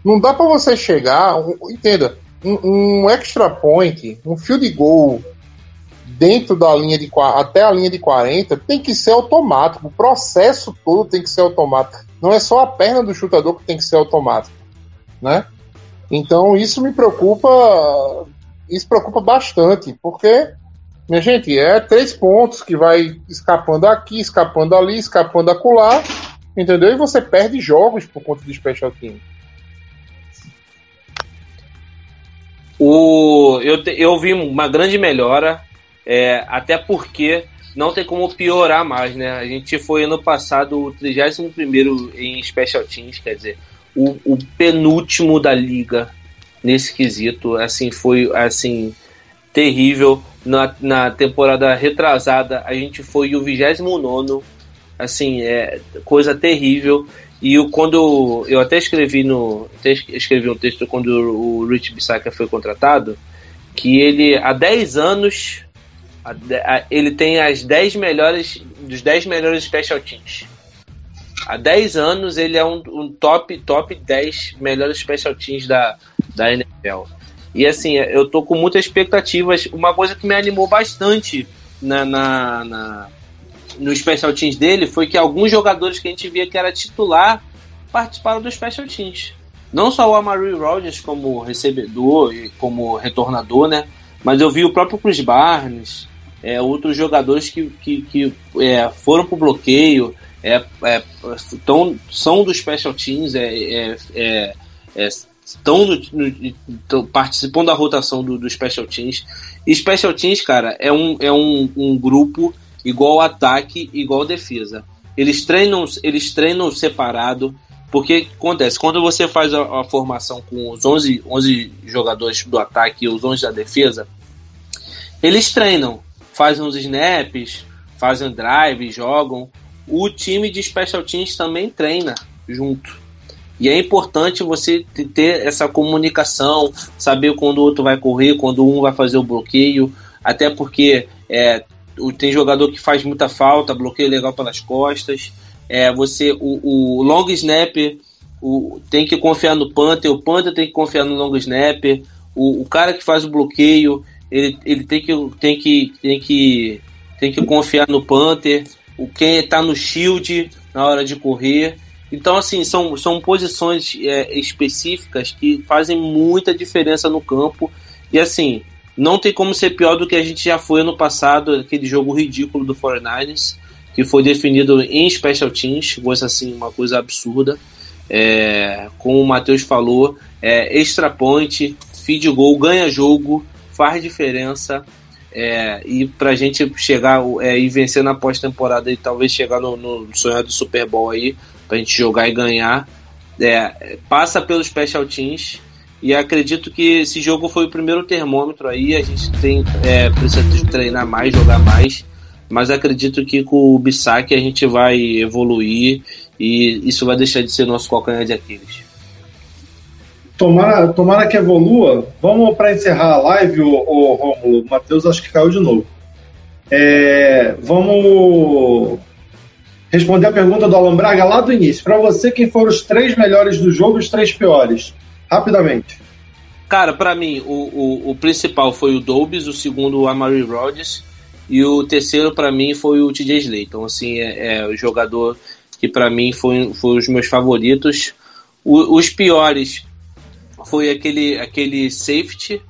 Não dá para você chegar, entenda, um, um, extra point, um field goal dentro da linha de até a linha de 40 tem que ser automático. O processo todo tem que ser automático. Não é só a perna do chutador que tem que ser automático, né? Então isso me preocupa, isso preocupa bastante, porque minha gente, é três pontos que vai escapando aqui, escapando ali, escapando acolá, entendeu? E você perde jogos por conta do special team. O, eu, eu vi uma grande melhora, é, até porque não tem como piorar mais, né? A gente foi ano passado o 31 em Special Teams, quer dizer, o, o penúltimo da liga nesse quesito. Assim, foi assim terrível. Na, na temporada retrasada, a gente foi o 29, assim, é coisa terrível. E eu, quando eu até escrevi no até escrevi um texto quando o Rich Bissaca foi contratado, que ele há 10 anos a, a, ele tem as 10 melhores dos 10 melhores special teams. Há 10 anos ele é um, um top top 10 melhores special teams da, da NFL. E assim, eu tô com muitas expectativas. Uma coisa que me animou bastante na, na, na, no Special Teams dele foi que alguns jogadores que a gente via que era titular participaram do Special Teams. Não só o Amari Rodgers como recebedor e como retornador, né? Mas eu vi o próprio Chris Barnes, é, outros jogadores que, que, que é, foram pro bloqueio, é, é, tão, são do Special Teams, é, é, é, é estão no, no, participam da rotação do, do Special Teams. E Special Teams, cara, é um, é um, um grupo igual ataque, igual defesa. Eles treinam, eles treinam separado, porque acontece, quando você faz a, a, formação com os 11, 11 jogadores do ataque e os 11 da defesa, eles treinam, fazem os snaps, fazem drive, jogam. O time de special teams também treina junto. E é importante você ter essa comunicação, saber quando o outro vai correr, quando um vai fazer o bloqueio, até porque é, tem jogador que faz muita falta, bloqueio legal pelas costas. É, você o, o long snapper o, tem que confiar no punter, o punter tem que confiar no long snapper, o, o cara que faz o bloqueio ele, ele tem que tem que tem que tem que confiar no punter, o quem está no shield na hora de correr. Então, assim, são, são posições é, específicas que fazem muita diferença no campo. E, assim, não tem como ser pior do que a gente já foi ano passado, aquele jogo ridículo do 49ers, que foi definido em special teams, coisa assim, uma coisa absurda. É, como o Matheus falou, é, extra point, feed goal, ganha jogo, faz diferença. É, e pra gente chegar é, e vencer na pós-temporada e talvez chegar no, no sonhado Super Bowl aí, pra gente jogar e ganhar, é, passa pelos special teams. E acredito que esse jogo foi o primeiro termômetro aí. A gente tem é, precisa treinar mais, jogar mais. Mas acredito que com o Bissac a gente vai evoluir e isso vai deixar de ser nosso calcanhar de Aquiles. Tomara, tomara que evolua. Vamos para encerrar a live, o, o Romulo. O Matheus acho que caiu de novo. É, vamos responder a pergunta do Alan Braga lá do início. Para você, quem foram os três melhores do jogo e os três piores? Rapidamente. Cara, para mim, o, o, o, principal foi o Dobbs, o segundo o Amari Rodgers e o terceiro para mim foi o TJ Slayton. Assim, é, é o jogador que para mim foi, foi os meus favoritos. O, os piores foi aquele, aquele safety.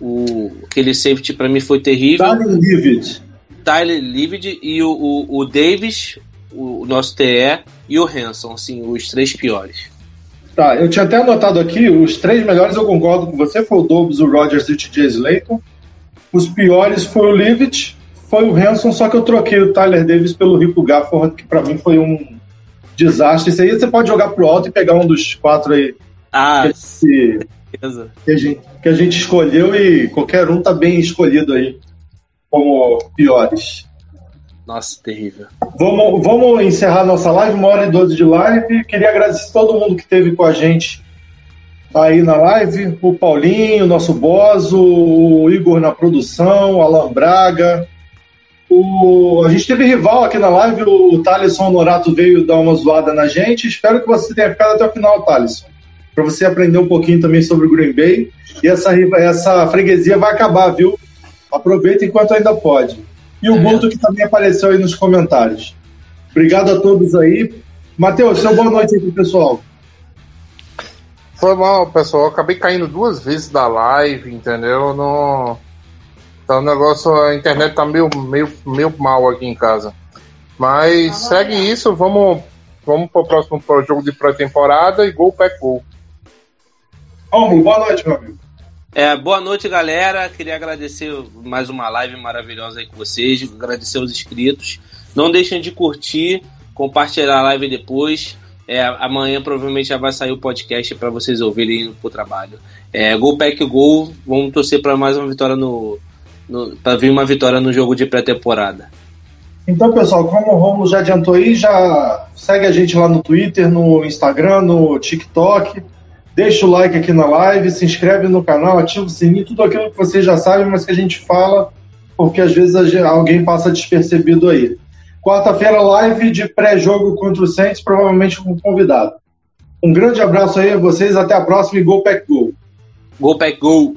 O, aquele safety para mim foi terrível. Tyler Livid. Tyler Livid e o, o, o Davis, o, o nosso TE, e o Hanson, assim, os três piores. Tá, eu tinha até anotado aqui, os três melhores eu concordo com você, foi o Dobbs, o Rogers e o TJ Slayton. Os piores foi o Livid, foi o Hanson, só que eu troquei o Tyler Davis pelo Rico Gafford, que para mim foi um desastre. Isso aí você pode jogar pro alto e pegar um dos quatro aí ah, que, que, a gente, que a gente escolheu e qualquer um tá bem escolhido aí como piores. Nossa, terrível. Vamos, vamos encerrar nossa live, uma hora e doze de live. Queria agradecer todo mundo que esteve com a gente aí na live. O Paulinho, nosso Bozo, o Igor na produção, o Alan Braga. O... A gente teve rival aqui na live, o Thaleson Norato veio dar uma zoada na gente. Espero que você tenha ficado até o final, Thaleson para você aprender um pouquinho também sobre o Green Bay. E essa, essa freguesia vai acabar, viu? Aproveita enquanto ainda pode. E o Guto, que também apareceu aí nos comentários. Obrigado a todos aí. Matheus, seu boa noite aí pro pessoal. Foi mal, pessoal. Eu acabei caindo duas vezes da live, entendeu? No... Então o negócio, a internet tá meio, meio, meio mal aqui em casa. Mas segue isso, vamos, vamos pro próximo pro jogo de pré-temporada e gol pack gol. Romulo, boa noite, meu amigo. É, boa noite, galera. Queria agradecer mais uma live maravilhosa aí com vocês, agradecer os inscritos. Não deixem de curtir, compartilhar a live depois. É, amanhã provavelmente já vai sair o podcast para vocês ouvirem indo pro trabalho. É, gol pack gol, vamos torcer para mais uma vitória no, no para vir uma vitória no jogo de pré-temporada. Então, pessoal, como o Romulo já adiantou aí, já segue a gente lá no Twitter, no Instagram, no TikTok Deixa o like aqui na live, se inscreve no canal, ativa o sininho, tudo aquilo que vocês já sabem, mas que a gente fala porque às vezes alguém passa despercebido aí. Quarta-feira, live de pré-jogo contra o Saints, provavelmente com convidado. Um grande abraço aí a vocês, até a próxima e Go Pack Go! Go Pack Go!